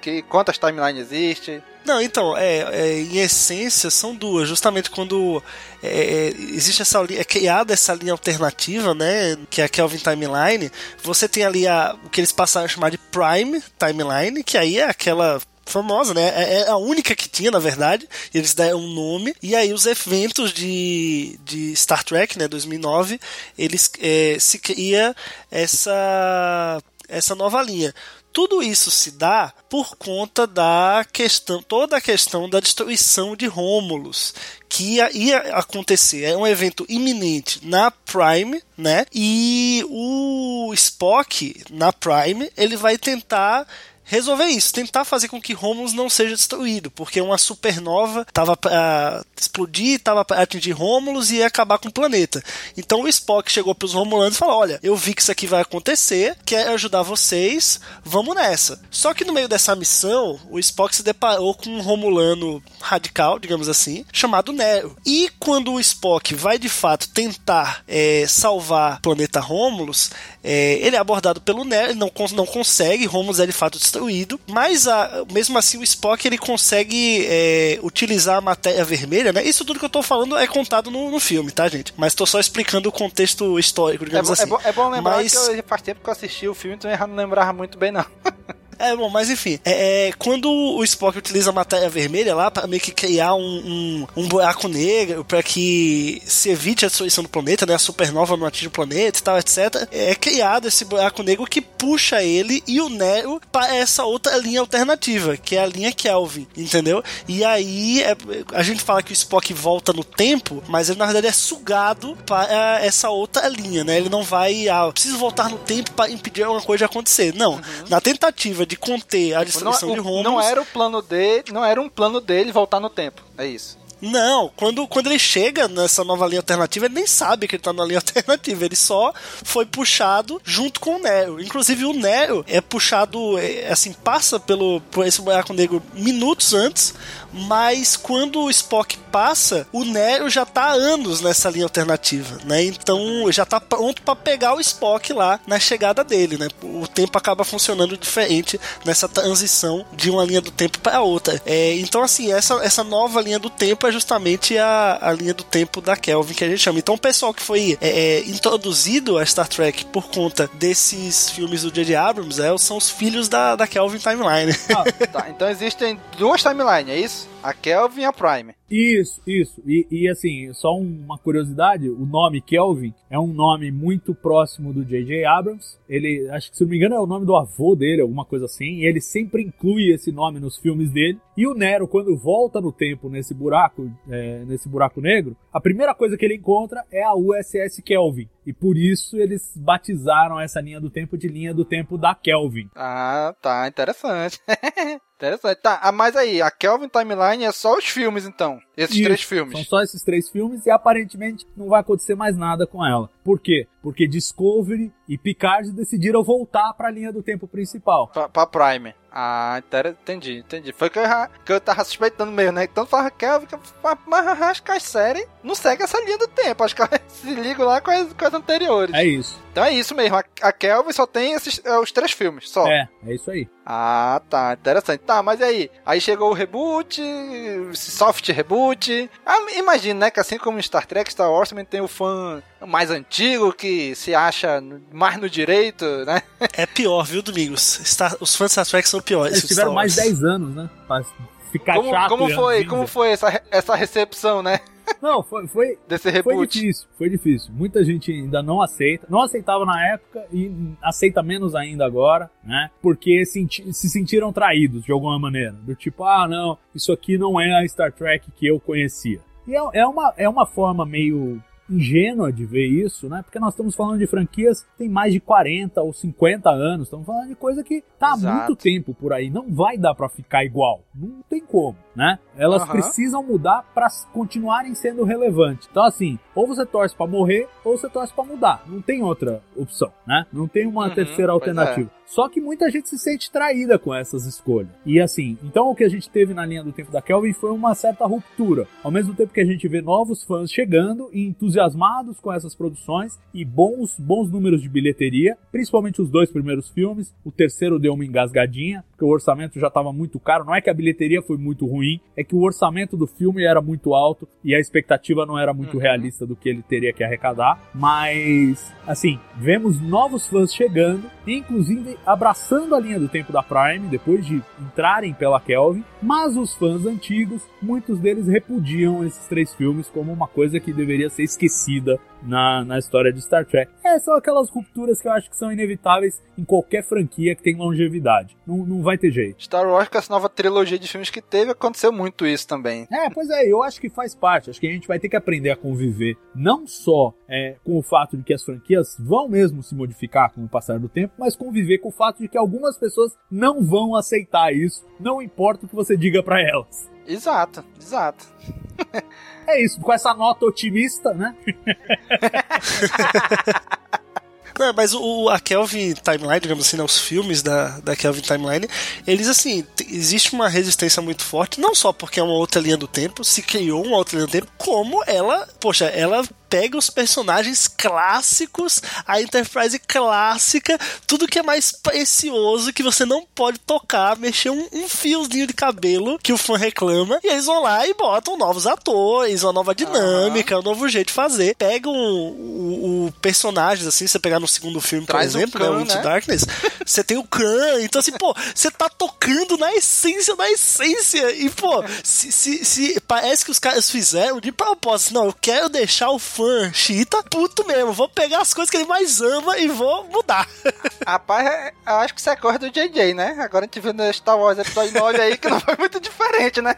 Que, quantas timelines existem? Não, então, é, é, em essência são duas. Justamente quando é, é existe essa é criada essa linha alternativa, né, que é a Kelvin Timeline, você tem ali a, o que eles passaram a chamar de Prime Timeline, que aí é aquela famosa, né? É, é a única que tinha, na verdade. Eles deram um nome. E aí os eventos de, de Star Trek, né, 2009, eles é, se cria essa essa nova linha. Tudo isso se dá por conta da questão, toda a questão da destruição de Rômulus, que ia, ia, acontecer. É um evento iminente na Prime, né? E o Spock na Prime, ele vai tentar resolver isso, tentar fazer com que Romulus não seja destruído, porque uma supernova estava para explodir, estava para atingir Romulus e ia acabar com o planeta. Então o Spock chegou para os Romulanos e falou: "Olha, eu vi que isso aqui vai acontecer, quero ajudar vocês, vamos nessa". Só que no meio dessa missão, o Spock se deparou com um Romulano radical, digamos assim, chamado Nero. E quando o Spock vai de fato tentar é, salvar o planeta Romulus, é, ele é abordado pelo Nero, ele não, não consegue, Romulus é de fato destruído, mas a, mesmo assim o Spock ele consegue é, utilizar a matéria vermelha, né? Isso tudo que eu tô falando é contado no, no filme, tá, gente? Mas tô só explicando o contexto histórico, digamos é, assim. É bom, é bom lembrar mas... que eu, faz tempo que eu assisti o filme, então eu não lembrava muito bem, não. É, bom, mas enfim, é, é, quando o Spock utiliza a matéria vermelha lá para meio que criar um, um, um buraco negro para que se evite a destruição do planeta, né? A supernova não atinge o planeta e tal, etc. É criado esse buraco negro que puxa ele e o Nero para essa outra linha alternativa, que é a linha Kelvin, entendeu? E aí é, a gente fala que o Spock volta no tempo, mas ele na verdade é sugado para essa outra linha, né? Ele não vai, ah, preciso voltar no tempo para impedir alguma coisa de acontecer. Não, uhum. na tentativa de conter a destruição não, de Romulus. Não era o plano dele, não era um plano dele voltar no tempo. É isso. Não, quando, quando ele chega nessa nova linha alternativa, ele nem sabe que ele tá na linha alternativa. Ele só foi puxado junto com o Nero. Inclusive, o Nero é puxado, é, assim, passa pelo, por esse buraco negro minutos antes, mas quando o Spock passa, o Nero já tá há anos nessa linha alternativa, né? Então já tá pronto para pegar o Spock lá na chegada dele, né? O tempo acaba funcionando diferente nessa transição de uma linha do tempo para outra. É, então, assim, essa, essa nova linha do tempo é justamente a, a linha do tempo da Kelvin que a gente chama. Então, o pessoal que foi é, é, introduzido a Star Trek por conta desses filmes do J.J. Abrams é, são os filhos da, da Kelvin Timeline. Ah, tá. Então existem duas timelines, é isso? A Kelvin e a Prime. Isso, isso. E, e, assim, só uma curiosidade: o nome Kelvin é um nome muito próximo do J.J. Abrams. Ele, acho que se não me engano, é o nome do avô dele, alguma coisa assim. E ele sempre inclui esse nome nos filmes dele. E o Nero, quando volta no tempo nesse buraco, é, nesse buraco negro, a primeira coisa que ele encontra é a USS Kelvin. E por isso eles batizaram essa linha do tempo de linha do tempo da Kelvin. Ah, tá, interessante. Interessante. Tá, ah, mas aí, a Kelvin Timeline é só os filmes, então. Esses Isso, três filmes. São só esses três filmes e aparentemente não vai acontecer mais nada com ela. Por quê? Porque Discovery e Picard decidiram voltar para a linha do tempo principal. Pra, pra Prime. Ah, entendi, entendi. Foi que eu, que eu tava suspeitando mesmo, né? Então fala Kelvin, mas acho que as séries não seguem essa linha do tempo. Acho que elas se ligam lá com as, com as anteriores. É isso. Então é isso mesmo. A, a Kelvin só tem esses, é, os três filmes, só. É, é isso aí. Ah, tá. Interessante. Tá, mas e aí? Aí chegou o reboot, soft reboot. Ah, imagina, né? Que assim como Star Trek, Star Wars também tem o fã mais antigo que se acha mais no direito, né? É pior, viu, Domingos? Star, os fãs de Star Trek são piores. Eles tiveram mais 10 anos, né? Pra ficar como, chato. Como foi, como foi essa, essa recepção, né? Não, foi, foi, Desse reboot. foi difícil, foi difícil. Muita gente ainda não aceita. Não aceitava na época e aceita menos ainda agora, né? Porque senti, se sentiram traídos de alguma maneira. Do tipo, ah, não, isso aqui não é a Star Trek que eu conhecia. E é, é, uma, é uma forma meio ingênua de ver isso, né? Porque nós estamos falando de franquias que tem mais de 40 ou 50 anos, estamos falando de coisa que tá há muito tempo por aí, não vai dar para ficar igual, não tem como, né? Elas uhum. precisam mudar para continuarem sendo relevantes. Então assim, ou você torce para morrer ou você torce para mudar, não tem outra opção, né? Não tem uma uhum, terceira alternativa. É. Só que muita gente se sente traída com essas escolhas. E assim, então o que a gente teve na linha do tempo da Kelvin foi uma certa ruptura. Ao mesmo tempo que a gente vê novos fãs chegando e entusiasmados com essas produções e bons, bons números de bilheteria, principalmente os dois primeiros filmes. O terceiro deu uma engasgadinha, porque o orçamento já estava muito caro. Não é que a bilheteria foi muito ruim, é que o orçamento do filme era muito alto e a expectativa não era muito uhum. realista do que ele teria que arrecadar. Mas, assim, vemos novos fãs chegando, inclusive abraçando a linha do tempo da Prime, depois de entrarem pela Kelvin, mas os fãs antigos, muitos deles repudiam esses três filmes como uma coisa que deveria ser esquecida esquecida na, na história de Star Trek. É, são aquelas rupturas que eu acho que são inevitáveis em qualquer franquia que tem longevidade. Não, não vai ter jeito. Star Wars, com essa nova trilogia de filmes que teve, aconteceu muito isso também. É, pois é, eu acho que faz parte. Acho que a gente vai ter que aprender a conviver não só é, com o fato de que as franquias vão mesmo se modificar com o passar do tempo, mas conviver com o fato de que algumas pessoas não vão aceitar isso, não importa o que você diga para elas. Exato, exato. É isso, com essa nota otimista, né? Não, mas o, a Kelvin Timeline, digamos assim, né, os filmes da, da Kelvin Timeline, eles assim, existe uma resistência muito forte, não só porque é uma outra linha do tempo, se criou uma outra linha do tempo, como ela, poxa, ela pega os personagens clássicos, a Enterprise clássica, tudo que é mais precioso que você não pode tocar, mexer um, um fiozinho de cabelo que o fã reclama, e eles vão lá e botam novos atores, uma nova dinâmica, uhum. um novo jeito de fazer. Pegam o, o, personagens, assim, você pegar no segundo filme, Traz por exemplo, né, Khan, né, né? Darkness, você tem o Khan, então assim, pô, você tá tocando na essência da essência, e pô, se, se, se parece que os caras fizeram de propósito, não, eu quero deixar o fã chita, puto mesmo. Vou pegar as coisas que ele mais ama e vou mudar. Rapaz, é, eu acho que isso é coisa do JJ, né? Agora a gente vê no Star Wars episódio 9 aí que não foi muito diferente, né?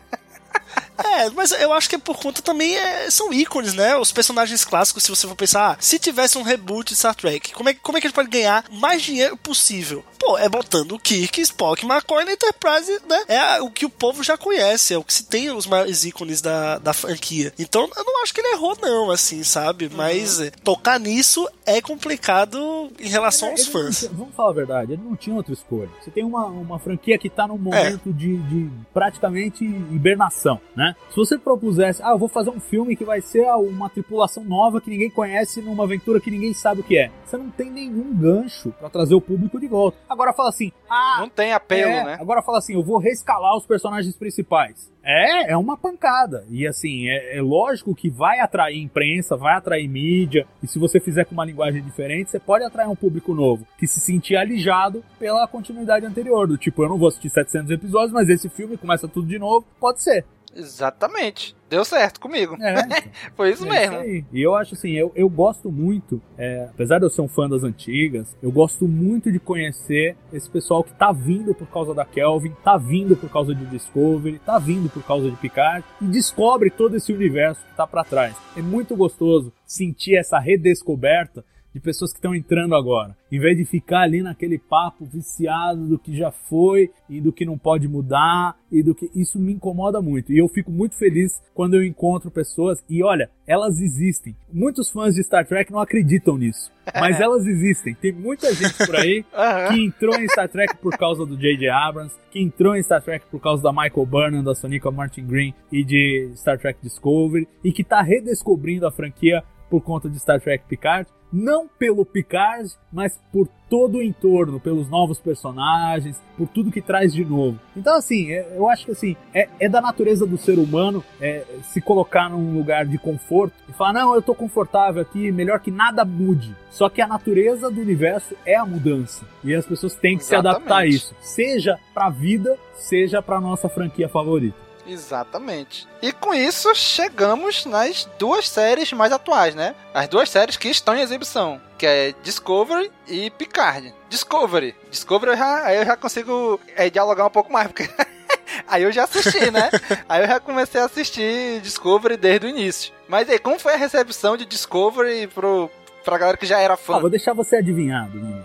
É, mas eu acho que é por conta também é, são ícones, né? Os personagens clássicos, se você for pensar, ah, se tivesse um reboot de Star Trek, como é, como é que a gente pode ganhar mais dinheiro possível? Pô, é botando o Kirk, Spock, McCoy na Enterprise, né? É o que o povo já conhece, é o que se tem os maiores ícones da, da franquia. Então, eu não acho que ele errou, não, assim, sabe? Uhum. Mas é, tocar nisso é complicado em relação ele, aos fãs. Tinha, vamos falar a verdade, ele não tinha outra escolha. Você tem uma, uma franquia que tá num momento é. de, de praticamente hibernação, né? Se você propusesse, ah, eu vou fazer um filme que vai ser uma tripulação nova que ninguém conhece numa aventura que ninguém sabe o que é, você não tem nenhum gancho para trazer o público de volta. Agora fala assim, ah. Não tem apelo, é, né? Agora fala assim, eu vou rescalar os personagens principais. É, é uma pancada. E assim, é, é, lógico que vai atrair imprensa, vai atrair mídia. E se você fizer com uma linguagem diferente, você pode atrair um público novo que se sentir alijado pela continuidade anterior. Do tipo, eu não vou assistir 700 episódios, mas esse filme começa tudo de novo. Pode ser. Exatamente. Deu certo comigo. É, Foi isso é mesmo. Isso e eu acho assim, eu, eu gosto muito, é, apesar de eu ser um fã das antigas, eu gosto muito de conhecer esse pessoal que tá vindo por causa da Kelvin, tá vindo por causa de Discovery, tá vindo por causa de Picard e descobre todo esse universo que tá para trás. É muito gostoso sentir essa redescoberta de pessoas que estão entrando agora. Em vez de ficar ali naquele papo viciado do que já foi e do que não pode mudar e do que isso me incomoda muito. E eu fico muito feliz quando eu encontro pessoas e olha, elas existem. Muitos fãs de Star Trek não acreditam nisso, mas elas existem. Tem muita gente por aí que entrou em Star Trek por causa do J.J. Abrams, que entrou em Star Trek por causa da Michael Burnham, da Sonica Martin Green e de Star Trek Discovery e que está redescobrindo a franquia por conta de Star Trek Picard, não pelo Picard, mas por todo o entorno, pelos novos personagens, por tudo que traz de novo. Então, assim, é, eu acho que assim, é, é da natureza do ser humano é, se colocar num lugar de conforto e falar, não, eu tô confortável aqui, melhor que nada mude. Só que a natureza do universo é a mudança. E as pessoas têm que Exatamente. se adaptar a isso. Seja pra vida, seja pra nossa franquia favorita. Exatamente. E com isso chegamos nas duas séries mais atuais, né? As duas séries que estão em exibição, que é Discovery e Picard. Discovery. Discovery eu já, eu já consigo é, dialogar um pouco mais, porque aí eu já assisti, né? aí eu já comecei a assistir Discovery desde o início. Mas aí, como foi a recepção de Discovery pro, pra galera que já era fã? Ah, vou deixar você adivinhado, né?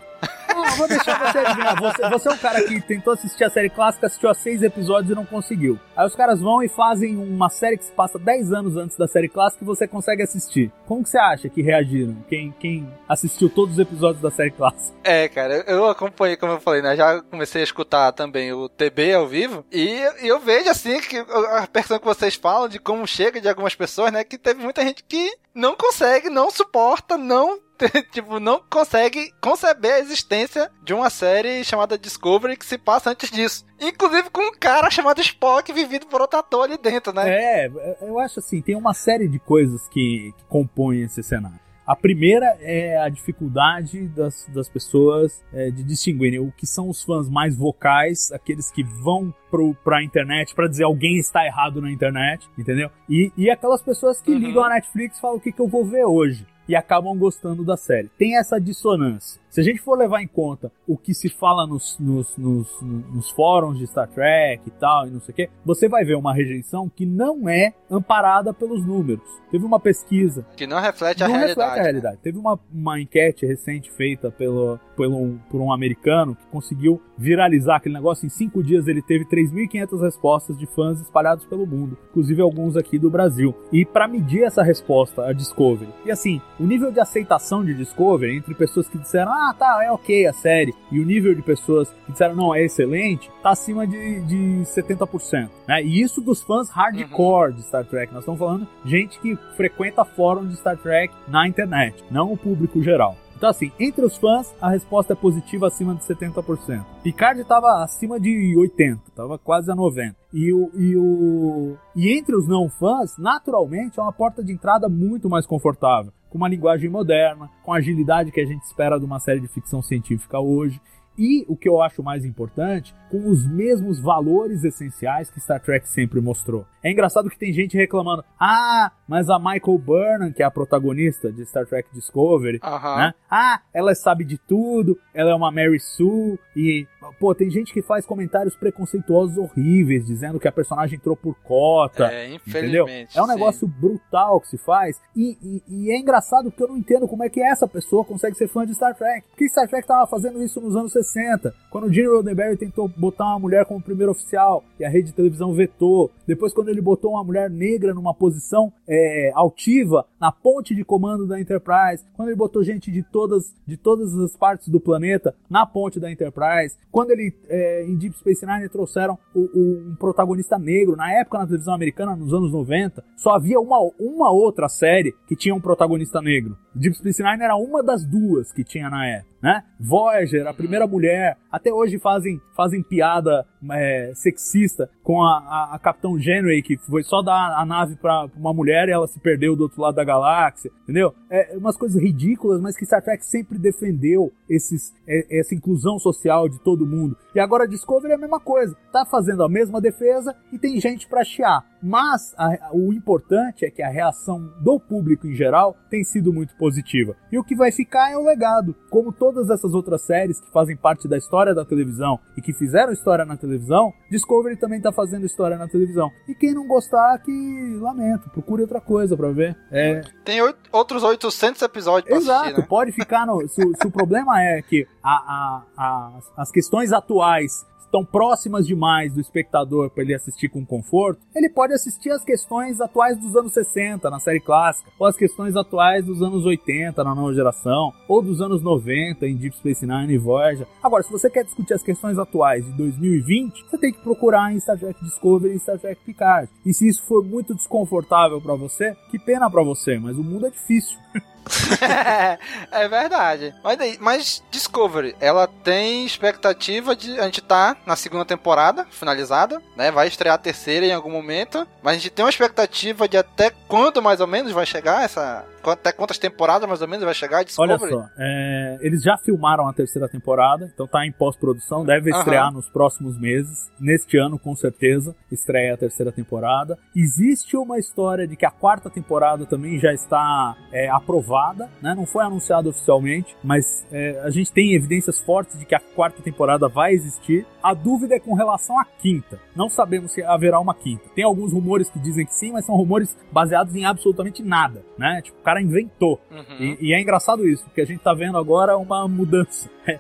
Não, vou deixar você adivinhar. Você, você é um cara que tentou assistir a série clássica, assistiu a seis episódios e não conseguiu. Aí os caras vão e fazem uma série que se passa 10 anos antes da série clássica e você consegue assistir. Como que você acha que reagiram? Quem, quem assistiu todos os episódios da série clássica? É, cara, eu acompanhei, como eu falei, né? Já comecei a escutar também o TB ao vivo e, e eu vejo, assim, que a percepção que vocês falam de como chega de algumas pessoas, né? Que teve muita gente que não consegue, não suporta, não tipo, não consegue conceber a existência de uma série chamada Discovery que se passa antes disso. Inclusive com um cara chamado Spock vivido por outro ator ali dentro, né? É, eu acho assim, tem uma série de coisas que, que compõem esse cenário. A primeira é a dificuldade das, das pessoas é, de distinguirem o que são os fãs mais vocais, aqueles que vão pro, pra internet para dizer alguém está errado na internet, entendeu? E, e aquelas pessoas que uhum. ligam a Netflix e falam o que, que eu vou ver hoje e acabam gostando da série. Tem essa dissonância. Se a gente for levar em conta o que se fala nos, nos, nos, nos fóruns de Star Trek e tal, e não sei o quê, você vai ver uma rejeição que não é amparada pelos números. Teve uma pesquisa. Que não reflete a não realidade. Reflete a realidade. Né? Teve uma, uma enquete recente feita pelo, pelo, por um americano que conseguiu viralizar aquele negócio. Em cinco dias ele teve 3.500 respostas de fãs espalhados pelo mundo, inclusive alguns aqui do Brasil. E para medir essa resposta, a Discovery. E assim, o nível de aceitação de Discovery entre pessoas que disseram, ah, tá, é ok a série, e o nível de pessoas que disseram, não, é excelente, tá acima de, de 70%. Né? E isso dos fãs hardcore uhum. de Star Trek. Nós estamos falando gente que frequenta fórum de Star Trek na internet, não o público geral. Então, assim, entre os fãs, a resposta é positiva acima de 70%. Picard estava acima de 80%, estava quase a 90%. E, o, e, o, e entre os não fãs, naturalmente, é uma porta de entrada muito mais confortável. Com uma linguagem moderna, com a agilidade que a gente espera de uma série de ficção científica hoje. E o que eu acho mais importante, com os mesmos valores essenciais que Star Trek sempre mostrou. É engraçado que tem gente reclamando: ah, mas a Michael Burnham, que é a protagonista de Star Trek Discovery, né? Ah, ela sabe de tudo, ela é uma Mary Sue, e, pô, tem gente que faz comentários preconceituosos horríveis, dizendo que a personagem entrou por cota. É, entendeu? É um negócio sim. brutal que se faz, e, e, e, é engraçado porque eu não entendo como é que essa pessoa consegue ser fã de Star Trek. Porque Star Trek tava fazendo isso nos anos 60, quando o Gene Roddenberry tentou botar uma mulher como primeiro oficial e a rede de televisão vetou. Depois, quando ele botou uma mulher negra numa posição é, altiva na ponte de comando da Enterprise. Quando ele botou gente de todas, de todas as partes do planeta na ponte da Enterprise. Quando ele, é, em Deep Space Nine, trouxeram o, o, um protagonista negro. Na época, na televisão americana, nos anos 90, só havia uma, uma outra série que tinha um protagonista negro. Deep Space Nine era uma das duas que tinha na época né? Voyager, a primeira mulher, até hoje fazem, fazem piada é, sexista com a, a, a, Capitão Janeway, que foi só dar a nave pra uma mulher e ela se perdeu do outro lado da galáxia, entendeu? É umas coisas ridículas, mas que Star Trek sempre defendeu esses, é, essa inclusão social de todo mundo. E agora Discovery é a mesma coisa, tá fazendo a mesma defesa e tem gente para chiar. Mas a, o importante é que a reação do público em geral tem sido muito positiva. E o que vai ficar é o legado. Como todas essas outras séries que fazem parte da história da televisão e que fizeram história na televisão, Discovery também está fazendo história na televisão. E quem não gostar, que lamento, procure outra coisa para ver. É... Tem oito, outros 800 episódios pra Exato, assistir, né? pode ficar no. Se, se o problema é que a, a, a, as questões atuais estão próximas demais do espectador para ele assistir com conforto, ele pode assistir as questões atuais dos anos 60 na série clássica, ou as questões atuais dos anos 80 na nova geração, ou dos anos 90 em Deep Space Nine e Voyager. Agora, se você quer discutir as questões atuais de 2020, você tem que procurar em Star Trek Discovery e Star Trek Picard. E se isso for muito desconfortável para você, que pena para você, mas o mundo é difícil. é verdade. Mas, daí, mas Discovery, ela tem expectativa de. A gente tá na segunda temporada, finalizada, né? Vai estrear a terceira em algum momento. Mas a gente tem uma expectativa de até quando mais ou menos vai chegar essa, até quantas temporadas mais ou menos vai chegar Discovery? Olha só, é, eles já filmaram a terceira temporada, então tá em pós-produção, deve estrear nos próximos meses. Neste ano, com certeza, estreia a terceira temporada. Existe uma história de que a quarta temporada também já está é, aprovada, né? Não foi anunciado oficialmente, mas é, a gente tem evidências fortes de que a quarta temporada vai existir. A dúvida é com relação à quinta. Não sabemos se haverá uma quinta. Tem alguns rumores que dizem que sim, mas são rumores baseados em absolutamente nada, né? Tipo, o cara inventou. Uhum. E, e, é engraçado isso, porque a gente tá vendo agora uma mudança. É,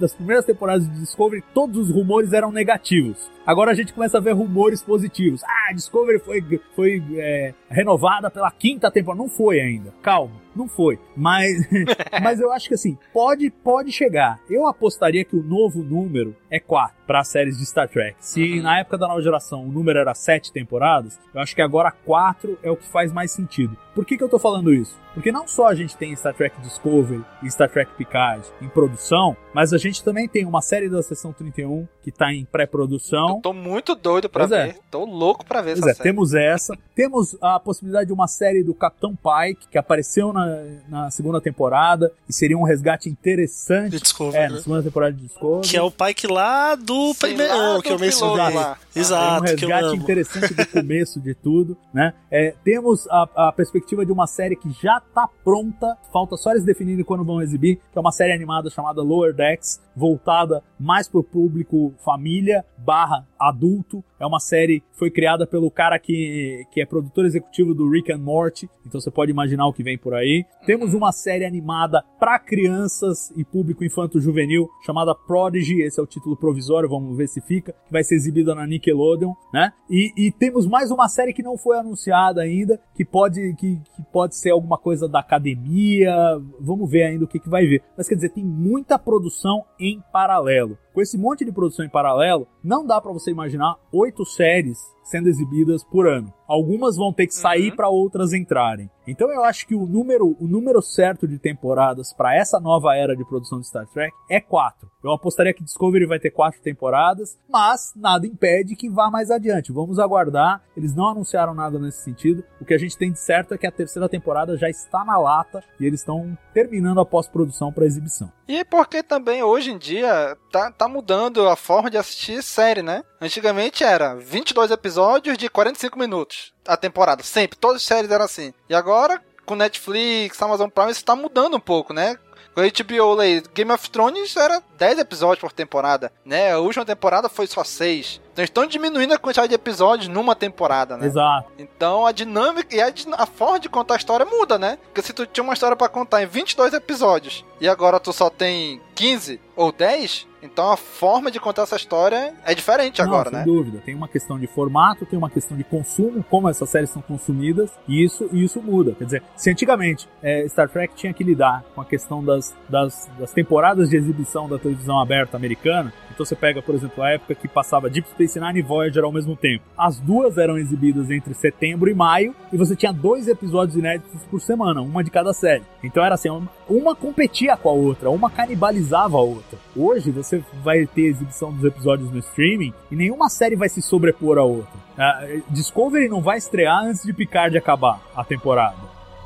das primeiras temporadas de Discovery, todos os rumores eram negativos. Agora a gente começa a ver rumores positivos. Ah, Discovery foi, foi é, renovada pela quinta temporada. Não foi ainda. Calma, não foi. Mas, mas eu acho que assim, pode, pode chegar. Eu apostaria que o novo número é 4. Para séries de Star Trek. Se na época da nova geração o número era sete temporadas, eu acho que agora quatro é o que faz mais sentido. Por que, que eu tô falando isso? Porque não só a gente tem Star Trek Discovery e Star Trek Picard em produção, mas a gente também tem uma série da Seção 31 que tá em pré-produção. Eu tô muito doido pra Pois é. ver. Tô louco pra ver Pois essa é, série. temos essa. Temos a possibilidade de uma série do Capitão Pike, que apareceu na, na segunda temporada, e seria um resgate interessante. De Discovery, É, né? na segunda temporada de Discovery. Que é o Pike lá do primeiro lá que do eu mencionei. lá. Exato, Tem um que eu resgate amo. interessante do começo de tudo, né? É, temos a, a perspectiva de uma série que já tá pronta, falta só eles definirem quando vão exibir, que é uma série animada chamada Lower Decks, voltada mais pro público família barra adulto. É uma série que foi criada pelo cara que, que é produtor executivo do Rick and Morty, então você pode imaginar o que vem por aí. Temos uma série animada para crianças e público infanto-juvenil chamada Prodigy, esse é o título provisório, vamos ver se fica, que vai ser exibida na Nickelodeon, né? E, e temos mais uma série que não foi anunciada ainda, que pode, que, que pode ser alguma coisa da academia, vamos ver ainda o que, que vai vir. Mas quer dizer, tem muita produção paralelo. Com esse monte de produção em paralelo, não dá para você imaginar oito séries sendo exibidas por ano. Algumas vão ter que sair para outras entrarem. Então eu acho que o número, o número certo de temporadas para essa nova era de produção de Star Trek é quatro. Eu apostaria que Discovery vai ter quatro temporadas, mas nada impede que vá mais adiante. Vamos aguardar. Eles não anunciaram nada nesse sentido. O que a gente tem de certo é que a terceira temporada já está na lata e eles estão terminando a pós-produção para exibição. E porque também hoje em dia tá, tá mudando a forma de assistir série, né? Antigamente era 22 episódios de 45 minutos a temporada, sempre, todas as séries eram assim. E agora, com Netflix, Amazon Prime, isso tá mudando um pouco, né? Com a HBO aí, Game of Thrones era 10 episódios por temporada, né? A última temporada foi só 6. Então estão diminuindo a quantidade de episódios numa temporada, né? Exato. Então a dinâmica e a, a forma de contar a história muda, né? Porque se tu tinha uma história pra contar em 22 episódios e agora tu só tem 15 ou 10, então a forma de contar essa história é diferente Não, agora, sem né? dúvida. Tem uma questão de formato, tem uma questão de consumo, como essas séries são consumidas, e isso, e isso muda. Quer dizer, se antigamente é, Star Trek tinha que lidar com a questão das, das, das temporadas de exibição da televisão aberta americana, então você pega, por exemplo, a época que passava Deep Space Nine e Voyager ao mesmo tempo. As duas eram exibidas entre setembro e maio, e você tinha dois episódios inéditos por semana, uma de cada série. Então era assim, uma- competia com a outra, uma canibalizava a outra. Hoje você vai ter exibição dos episódios no streaming e nenhuma série vai se sobrepor à outra. Ah, Discovery não vai estrear antes de Picard acabar a temporada.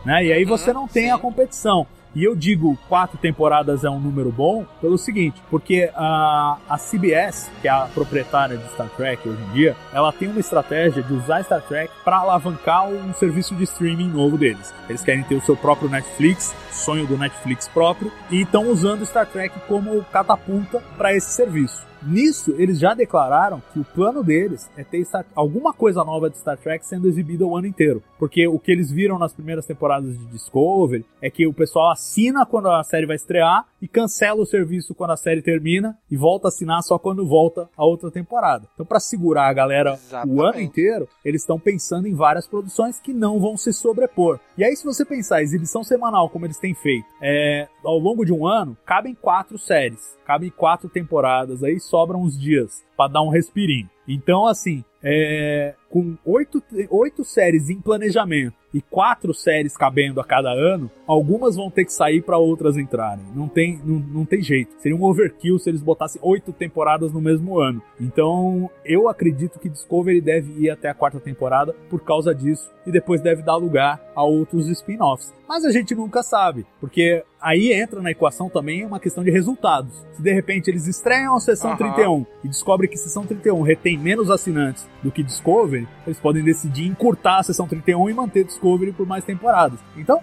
Né? E aí você não tem a competição. E eu digo quatro temporadas é um número bom pelo seguinte, porque a, a CBS, que é a proprietária de Star Trek hoje em dia, ela tem uma estratégia de usar Star Trek para alavancar um serviço de streaming novo deles. Eles querem ter o seu próprio Netflix, sonho do Netflix próprio, e estão usando Star Trek como catapulta para esse serviço. Nisso, eles já declararam que o plano deles é ter Star- alguma coisa nova de Star Trek sendo exibida o ano inteiro. Porque o que eles viram nas primeiras temporadas de Discovery é que o pessoal assina quando a série vai estrear e cancela o serviço quando a série termina e volta a assinar só quando volta a outra temporada. Então, para segurar a galera o ano inteiro, eles estão pensando em várias produções que não vão se sobrepor. E aí, se você pensar exibição semanal, como eles têm feito, é, ao longo de um ano, cabem quatro séries, cabem quatro temporadas, aí sobram uns dias para dar um respirinho. Então, assim, é, com oito, oito séries em planejamento e quatro séries cabendo a cada ano, algumas vão ter que sair para outras entrarem. Não tem, não, não tem jeito. Seria um overkill se eles botassem oito temporadas no mesmo ano. Então, eu acredito que Discovery deve ir até a quarta temporada por causa disso e depois deve dar lugar a outros spin-offs. Mas a gente nunca sabe, porque aí entra na equação também uma questão de resultados. Se de repente eles estreiam a sessão Aham. 31 e descobrem que sessão 31 retém menos assinantes do que Discovery, eles podem decidir encurtar a sessão 31 e manter Discovery por mais temporadas. Então,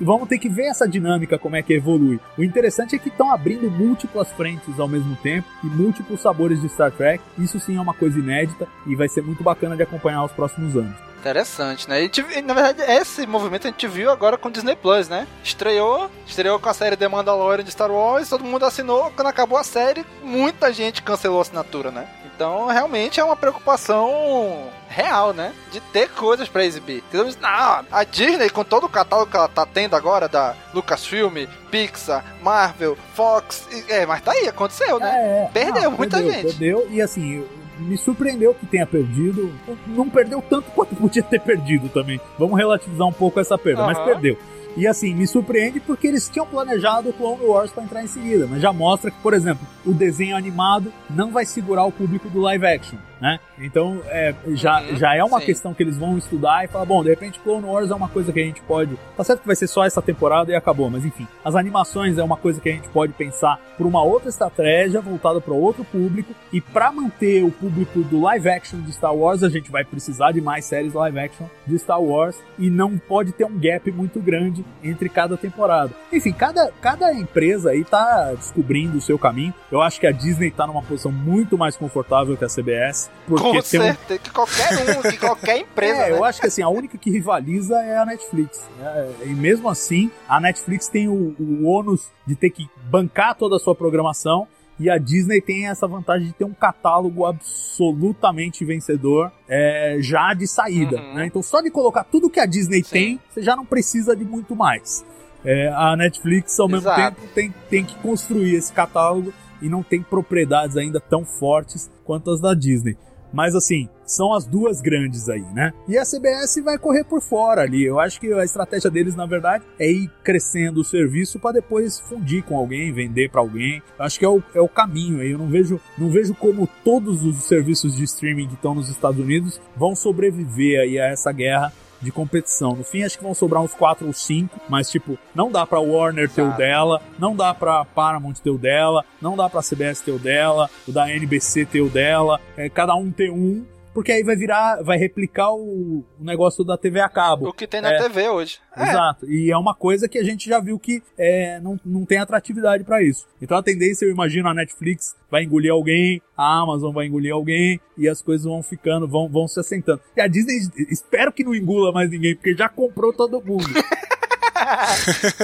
vamos ter que ver essa dinâmica, como é que evolui. O interessante é que estão abrindo múltiplas frentes ao mesmo tempo e múltiplos sabores de Star Trek. Isso sim é uma coisa inédita e vai ser muito bacana de acompanhar os próximos anos. Interessante, né? E, tive- na verdade, esse movimento a gente viu agora com Disney Plus, né? Estreou, estreou com a série The Mandalorian de Star Wars, todo mundo assinou. Quando acabou a série, muita gente cancelou a assinatura, né? Então, realmente é uma preocupação real, né? De ter coisas pra exibir. Entendeu? Não, a Disney, com todo o catálogo que ela tá tendo agora da Lucasfilm, Pixar, Marvel, Fox, é, mas tá aí, aconteceu, né? É, perdeu não, muita perdeu, gente. Perdeu, e assim, me surpreendeu que tenha perdido. Não perdeu tanto quanto podia ter perdido também. Vamos relativizar um pouco essa perda, mas Aham. perdeu. E assim, me surpreende porque eles tinham planejado o Clone Wars pra entrar em seguida, mas já mostra que, por exemplo, o desenho animado não vai segurar o público do live action, né? Então, é, já, Uhum, já é uma sim. questão que eles vão estudar e falar, bom, de repente Clone Wars é uma coisa que a gente pode... Tá certo que vai ser só essa temporada e acabou, mas enfim. As animações é uma coisa que a gente pode pensar por uma outra estratégia voltada para outro público e para manter o público do live action de Star Wars, a gente vai precisar de mais séries live action de Star Wars e não pode ter um gap muito grande entre cada temporada. Enfim, cada, cada empresa aí tá descobrindo o seu caminho. Eu acho que a Disney tá numa posição muito mais confortável que a CBS, porque Com tem um, certeza, que qualquer um, que qualquer empresa, é, né? eu acho que assim, a única que rivaliza é a Netflix. né? E mesmo assim, a Netflix tem o, o ônus de ter que bancar toda a sua programação. E a Disney tem essa vantagem de ter um catálogo absolutamente vencedor é, já de saída. Uhum. né? Então, só de colocar tudo que a Disney tem, você já não precisa de muito mais. É, a Netflix, ao mesmo Exato. tempo, tem, tem que construir esse catálogo e não tem propriedades ainda tão fortes quanto as da Disney. Mas assim, são as duas grandes aí, né? E a CBS vai correr por fora ali. Eu acho que a estratégia deles, na verdade, é ir crescendo o serviço para depois fundir com alguém, vender para alguém. Eu acho que é o, é o caminho aí. Eu não vejo, não vejo como todos os serviços de streaming que estão nos Estados Unidos vão sobreviver aí a essa guerra de competição. No fim, acho que vão sobrar uns 4 ou 5, mas tipo, não dá pra Warner ter o dela, não dá pra Paramount ter o dela, não dá pra CBS ter o dela, o da NBC ter o dela, é, cada um ter um, porque aí vai virar, vai replicar o, o negócio da TV a cabo. O que tem na É. TV hoje. É. Exato. E é uma coisa que a gente já viu que é, não, não tem atratividade pra isso. Então a tendência, eu imagino, a Netflix vai engolir alguém, a Amazon vai engolir alguém, e as coisas vão ficando, vão, vão se assentando. E a Disney, espero que não engula mais ninguém, porque já comprou todo mundo.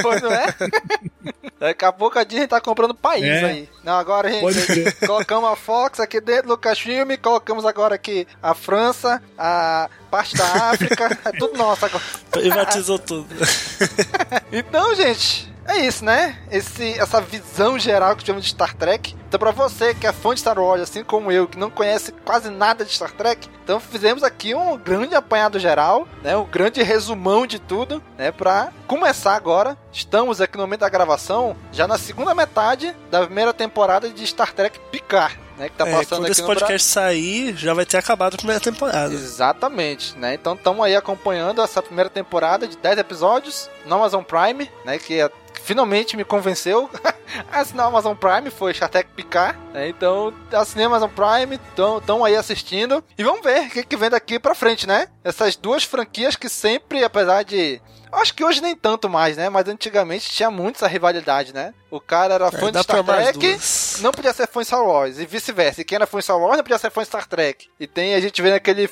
Pois não é? Daqui a pouco a Disney tá comprando país É. aí. Não, agora gente colocamos a Fox aqui dentro, Lucasfilm, colocamos agora aqui a França, a parte da África, é tudo nosso agora. Privatizou tudo. Então, gente, é isso, né? Esse, essa visão geral que tivemos de Star Trek. Então, pra você que é fã de Star Wars, assim como eu, que não conhece quase nada de Star Trek, então fizemos aqui um grande apanhado geral, né? Um grande resumão de tudo, né? Pra começar agora. Estamos aqui no momento da gravação, já na segunda metade da primeira temporada de Star Trek Picard. Né, que tá É, passando quando aqui esse podcast sair, já vai ter acabado a primeira temporada. Exatamente, né? Então estamos aí acompanhando essa primeira temporada de 10 episódios no Amazon Prime, né? Que é- finalmente me convenceu a assinar o Amazon Prime, foi Star Trek Picard, né? Então assinei o Amazon Prime, estão aí assistindo e vamos ver o que, que vem daqui pra frente, né? Essas duas franquias que sempre, apesar de... Acho que hoje nem tanto mais, né? Mas antigamente tinha muito essa rivalidade, né? O cara era fã de dá pra Star Trek, não podia ser fã de Star Wars, e vice-versa. E quem era fã de Star Wars não podia ser fã de Star Trek. E tem a gente vendo aquele,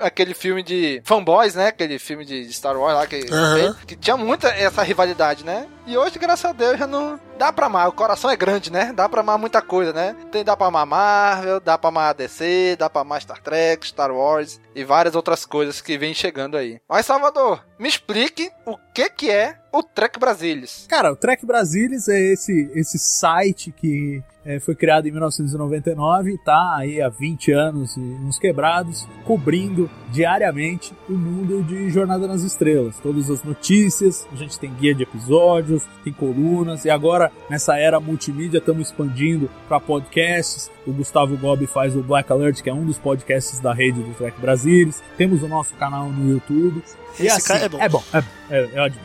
aquele filme de fanboys, né? Aquele filme de de Star Wars lá, que, Aham. que tinha muita essa rivalidade, né? E hoje, graças a Deus, já não. Dá pra amar, o coração é grande, né? Dá pra amar muita coisa, né? Tem, dá pra amar Marvel, dá pra amar DC, dá pra amar Star Trek, Star Wars e várias outras coisas que vêm chegando aí. Mas, Salvador, me explique o que que é o Trek Brasilis. Cara, o Trek Brasilis é esse, esse site que é, foi criado em 1999 e tá aí há 20 anos e uns quebrados, cobrindo diariamente o mundo de Jornada nas Estrelas. Todas as notícias, a gente tem guia de episódios, tem colunas e agora nessa era multimídia estamos expandindo para podcasts. O Gustavo Gobi faz o Black Alert, que é um dos podcasts da rede do Trek Brasilis. Temos o nosso canal no YouTube. E Esse assim, cara é bom. É bom, é é, eu admito.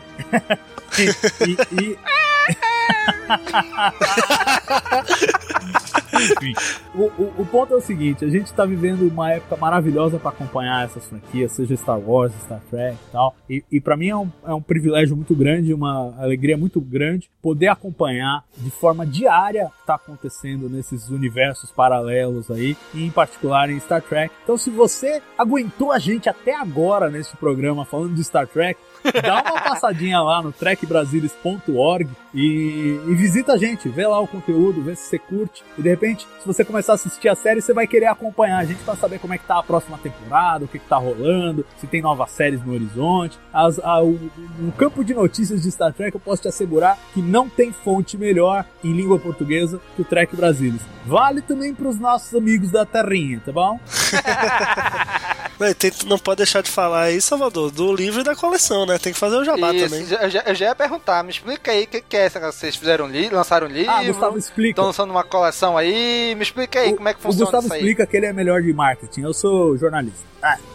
e, e- e- Enfim, o, o, o ponto é o seguinte: a gente está vivendo uma época maravilhosa para acompanhar essas franquias, seja Star Wars, Star Trek e tal. E, e para mim é um, é um privilégio muito grande, uma alegria muito grande poder acompanhar de forma diária o que está acontecendo nesses universos paralelos aí, e em particular em Star Trek. Então, se você aguentou a gente até agora nesse programa falando de Star Trek, dá uma passadinha lá no trekbrasilis.org E, e, visita a gente, vê lá o conteúdo, vê se você curte. E de repente, se você começar a assistir a série, você vai querer acompanhar a gente para saber como é que tá a próxima temporada, o que, que tá rolando, se tem novas séries no horizonte. As, a, o, no campo de notícias de Star Trek, eu posso te assegurar que não tem fonte melhor em língua portuguesa que o Trek Brasilis. Vale também para os nossos amigos da Terrinha, tá bom? não, não pode deixar de falar aí, Salvador, do livro e da coleção, né? Tem que fazer o jabá Isso, também. Eu já, eu já ia perguntar, me explica aí o que, que é essa vocês fizeram li, lançaram um livro. Ah, Gustavo explica. Estão lançando uma coleção aí. Me explica aí o, como é que funciona isso O Gustavo explica que ele é melhor de marketing. Eu sou jornalista. Ah.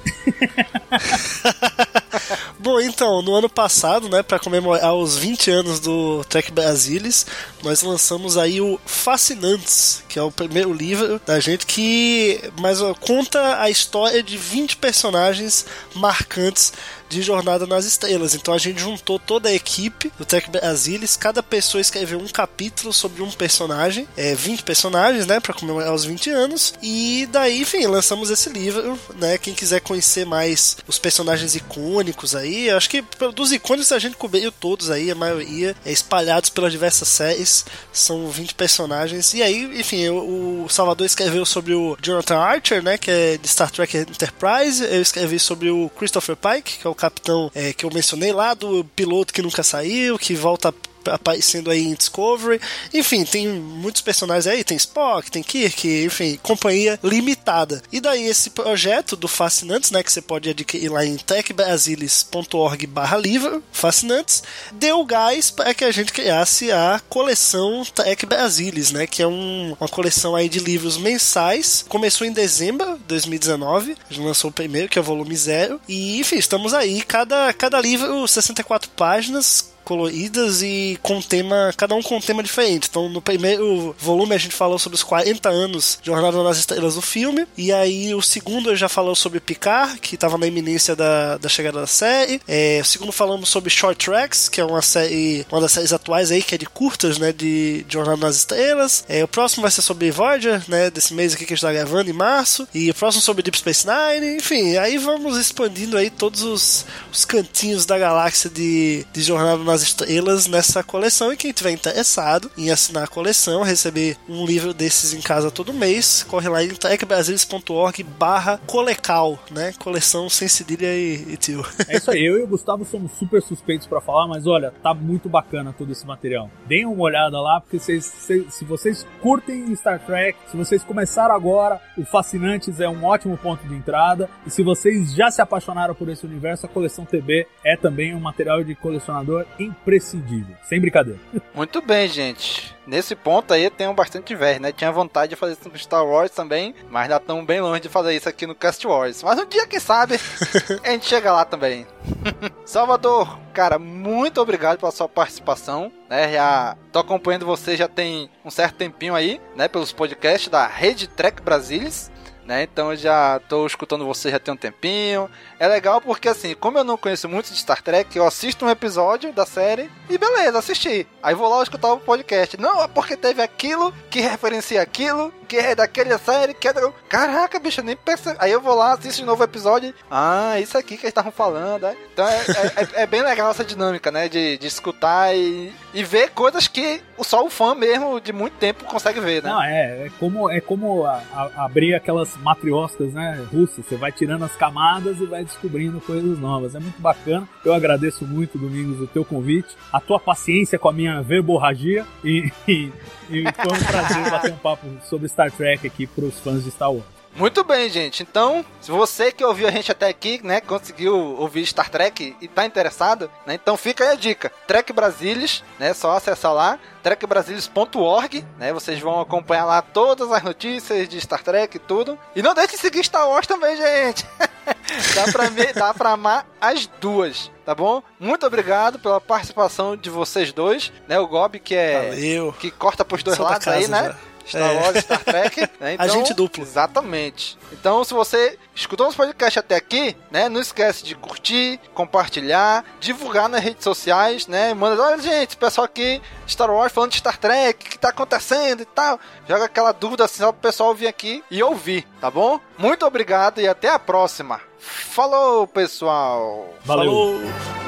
Bom, então, no ano passado, né, para comemorar os 20 anos do Trek Brasilis, nós lançamos aí o Fascinantes, que é o primeiro livro da gente que mais conta a história de 20 personagens marcantes de Jornada nas Estrelas. Então a gente juntou toda a equipe do Trek Brasilis, cada pessoa escreveu um capítulo sobre um personagem, é 20 personagens, né, para comemorar os 20 anos. E daí, enfim, lançamos esse livro, né? Quem quiser conhecer mais os personagens icônicos aí, acho que dos icônicos a gente cobriu todos aí, a maioria é espalhados pelas diversas séries, são 20 personagens. E aí, enfim, o Salvador escreveu sobre o Jonathan Archer, né, que é de Star Trek Enterprise, eu escrevi sobre o Christopher Pike, que é o capitão é, que eu mencionei lá, do piloto que nunca saiu, que volta aparecendo aí em Discovery. Enfim, tem muitos personagens aí, tem Spock, tem Kirk, enfim, companhia limitada. E daí esse projeto do Fascinantes, né, que você pode adquirir lá em techbrasilis.org barra livro, Fascinantes, deu gás para que a gente criasse a coleção Tech Brasilis, né, que é um, uma coleção aí de livros mensais. Começou em dezembro de 2019, a gente lançou o primeiro, que é o volume zero, e enfim, estamos aí, cada, cada livro 64 páginas, coloridas e com tema, cada um com um tema diferente. Então, no primeiro volume a gente falou sobre os 40 anos de Jornada nas Estrelas do filme, e aí o segundo já falou sobre Picard, que estava na iminência da, da chegada da série. É, o segundo falamos sobre Short Tracks, que é uma série, uma das séries atuais aí que é de curtas, né, de, de Jornada nas Estrelas. É, o próximo vai ser sobre Voyager, né, desse mês aqui que a gente está gravando em março, e o próximo sobre Deep Space Nine. Enfim, aí vamos expandindo aí todos os, os cantinhos da galáxia de, de Jornada nas estrelas nessa coleção. E quem tiver interessado em assinar a coleção, receber um livro desses em casa todo mês, corre lá em tecbrasilis.org barra colecal, né? Coleção sem cedilha e, e tio. É isso aí, eu e o Gustavo somos super suspeitos para falar, mas olha, tá muito bacana todo esse material. Deem uma olhada lá, porque vocês, se vocês curtem Star Trek, se vocês começaram agora, o Fascinantes é um ótimo ponto de entrada. E se vocês já se apaixonaram por esse universo, a coleção TB é também um material de colecionador imprescindível. Sem brincadeira. Muito bem, gente. Nesse ponto aí eu tenho bastante inveja, né? Tinha vontade de fazer isso no Star Wars também, mas já estamos bem longe de fazer isso aqui no Cast Wars. Mas um dia, quem sabe, a gente chega lá também. Salvador, cara, muito obrigado pela sua participação, né? Já tô acompanhando você já tem um certo tempinho aí, né? Pelos podcasts da Rede Trek Brasilis né? Então eu já tô escutando você já tem um tempinho. É legal porque assim, como eu não conheço muito de Star Trek, eu assisto um episódio da série e beleza, assisti. Aí vou lá escutar o podcast. Não, é porque teve aquilo que referencia aquilo, que é daquela série, que é da... Caraca, bicho, eu nem percebi. Aí eu vou lá, assisto de novo episódio. Ah, isso aqui que eles estavam falando. É? Então é, é, é, é, bem legal essa dinâmica, né? De, de escutar e, e ver coisas que só o fã mesmo de muito tempo consegue ver, né? Não, é, é como, é como a, a, abrir aquelas matrioscas, né, russas. Você vai tirando as camadas e vai descobrindo coisas novas. É muito bacana. Eu agradeço muito, Domingos, o teu convite, a tua paciência com a minha verborragia e, e, e foi um prazer bater um papo sobre Star Trek aqui para os fãs de Star Wars. Muito bem, gente. Então, se você que ouviu a gente até aqui, né, conseguiu ouvir Star Trek e tá interessado, né, então fica aí a dica. Trek Brasilis, né, só acessar lá, trekbrasilis.org, né, vocês vão acompanhar lá todas as notícias de Star Trek e tudo. E não deixe de seguir Star Wars também, gente. dá pra, dá pra amar as duas tá bom? Muito obrigado pela participação de vocês dois, né? O Gob que é Valeu. que corta pros dois Sou lados aí, né? Já. Star Wars, é. Star Trek. Né? Então, Agente duplo. Exatamente. Então, se você escutou nosso podcast até aqui, né? Não esquece de curtir, compartilhar, divulgar nas redes sociais, né? Manda, olha, gente, pessoal aqui, Star Wars falando de Star Trek, o que tá acontecendo e tal. Joga aquela dúvida assim só pro pessoal vir aqui e ouvir, tá bom? Muito obrigado e até a próxima. Falou, pessoal! Valeu! Falou.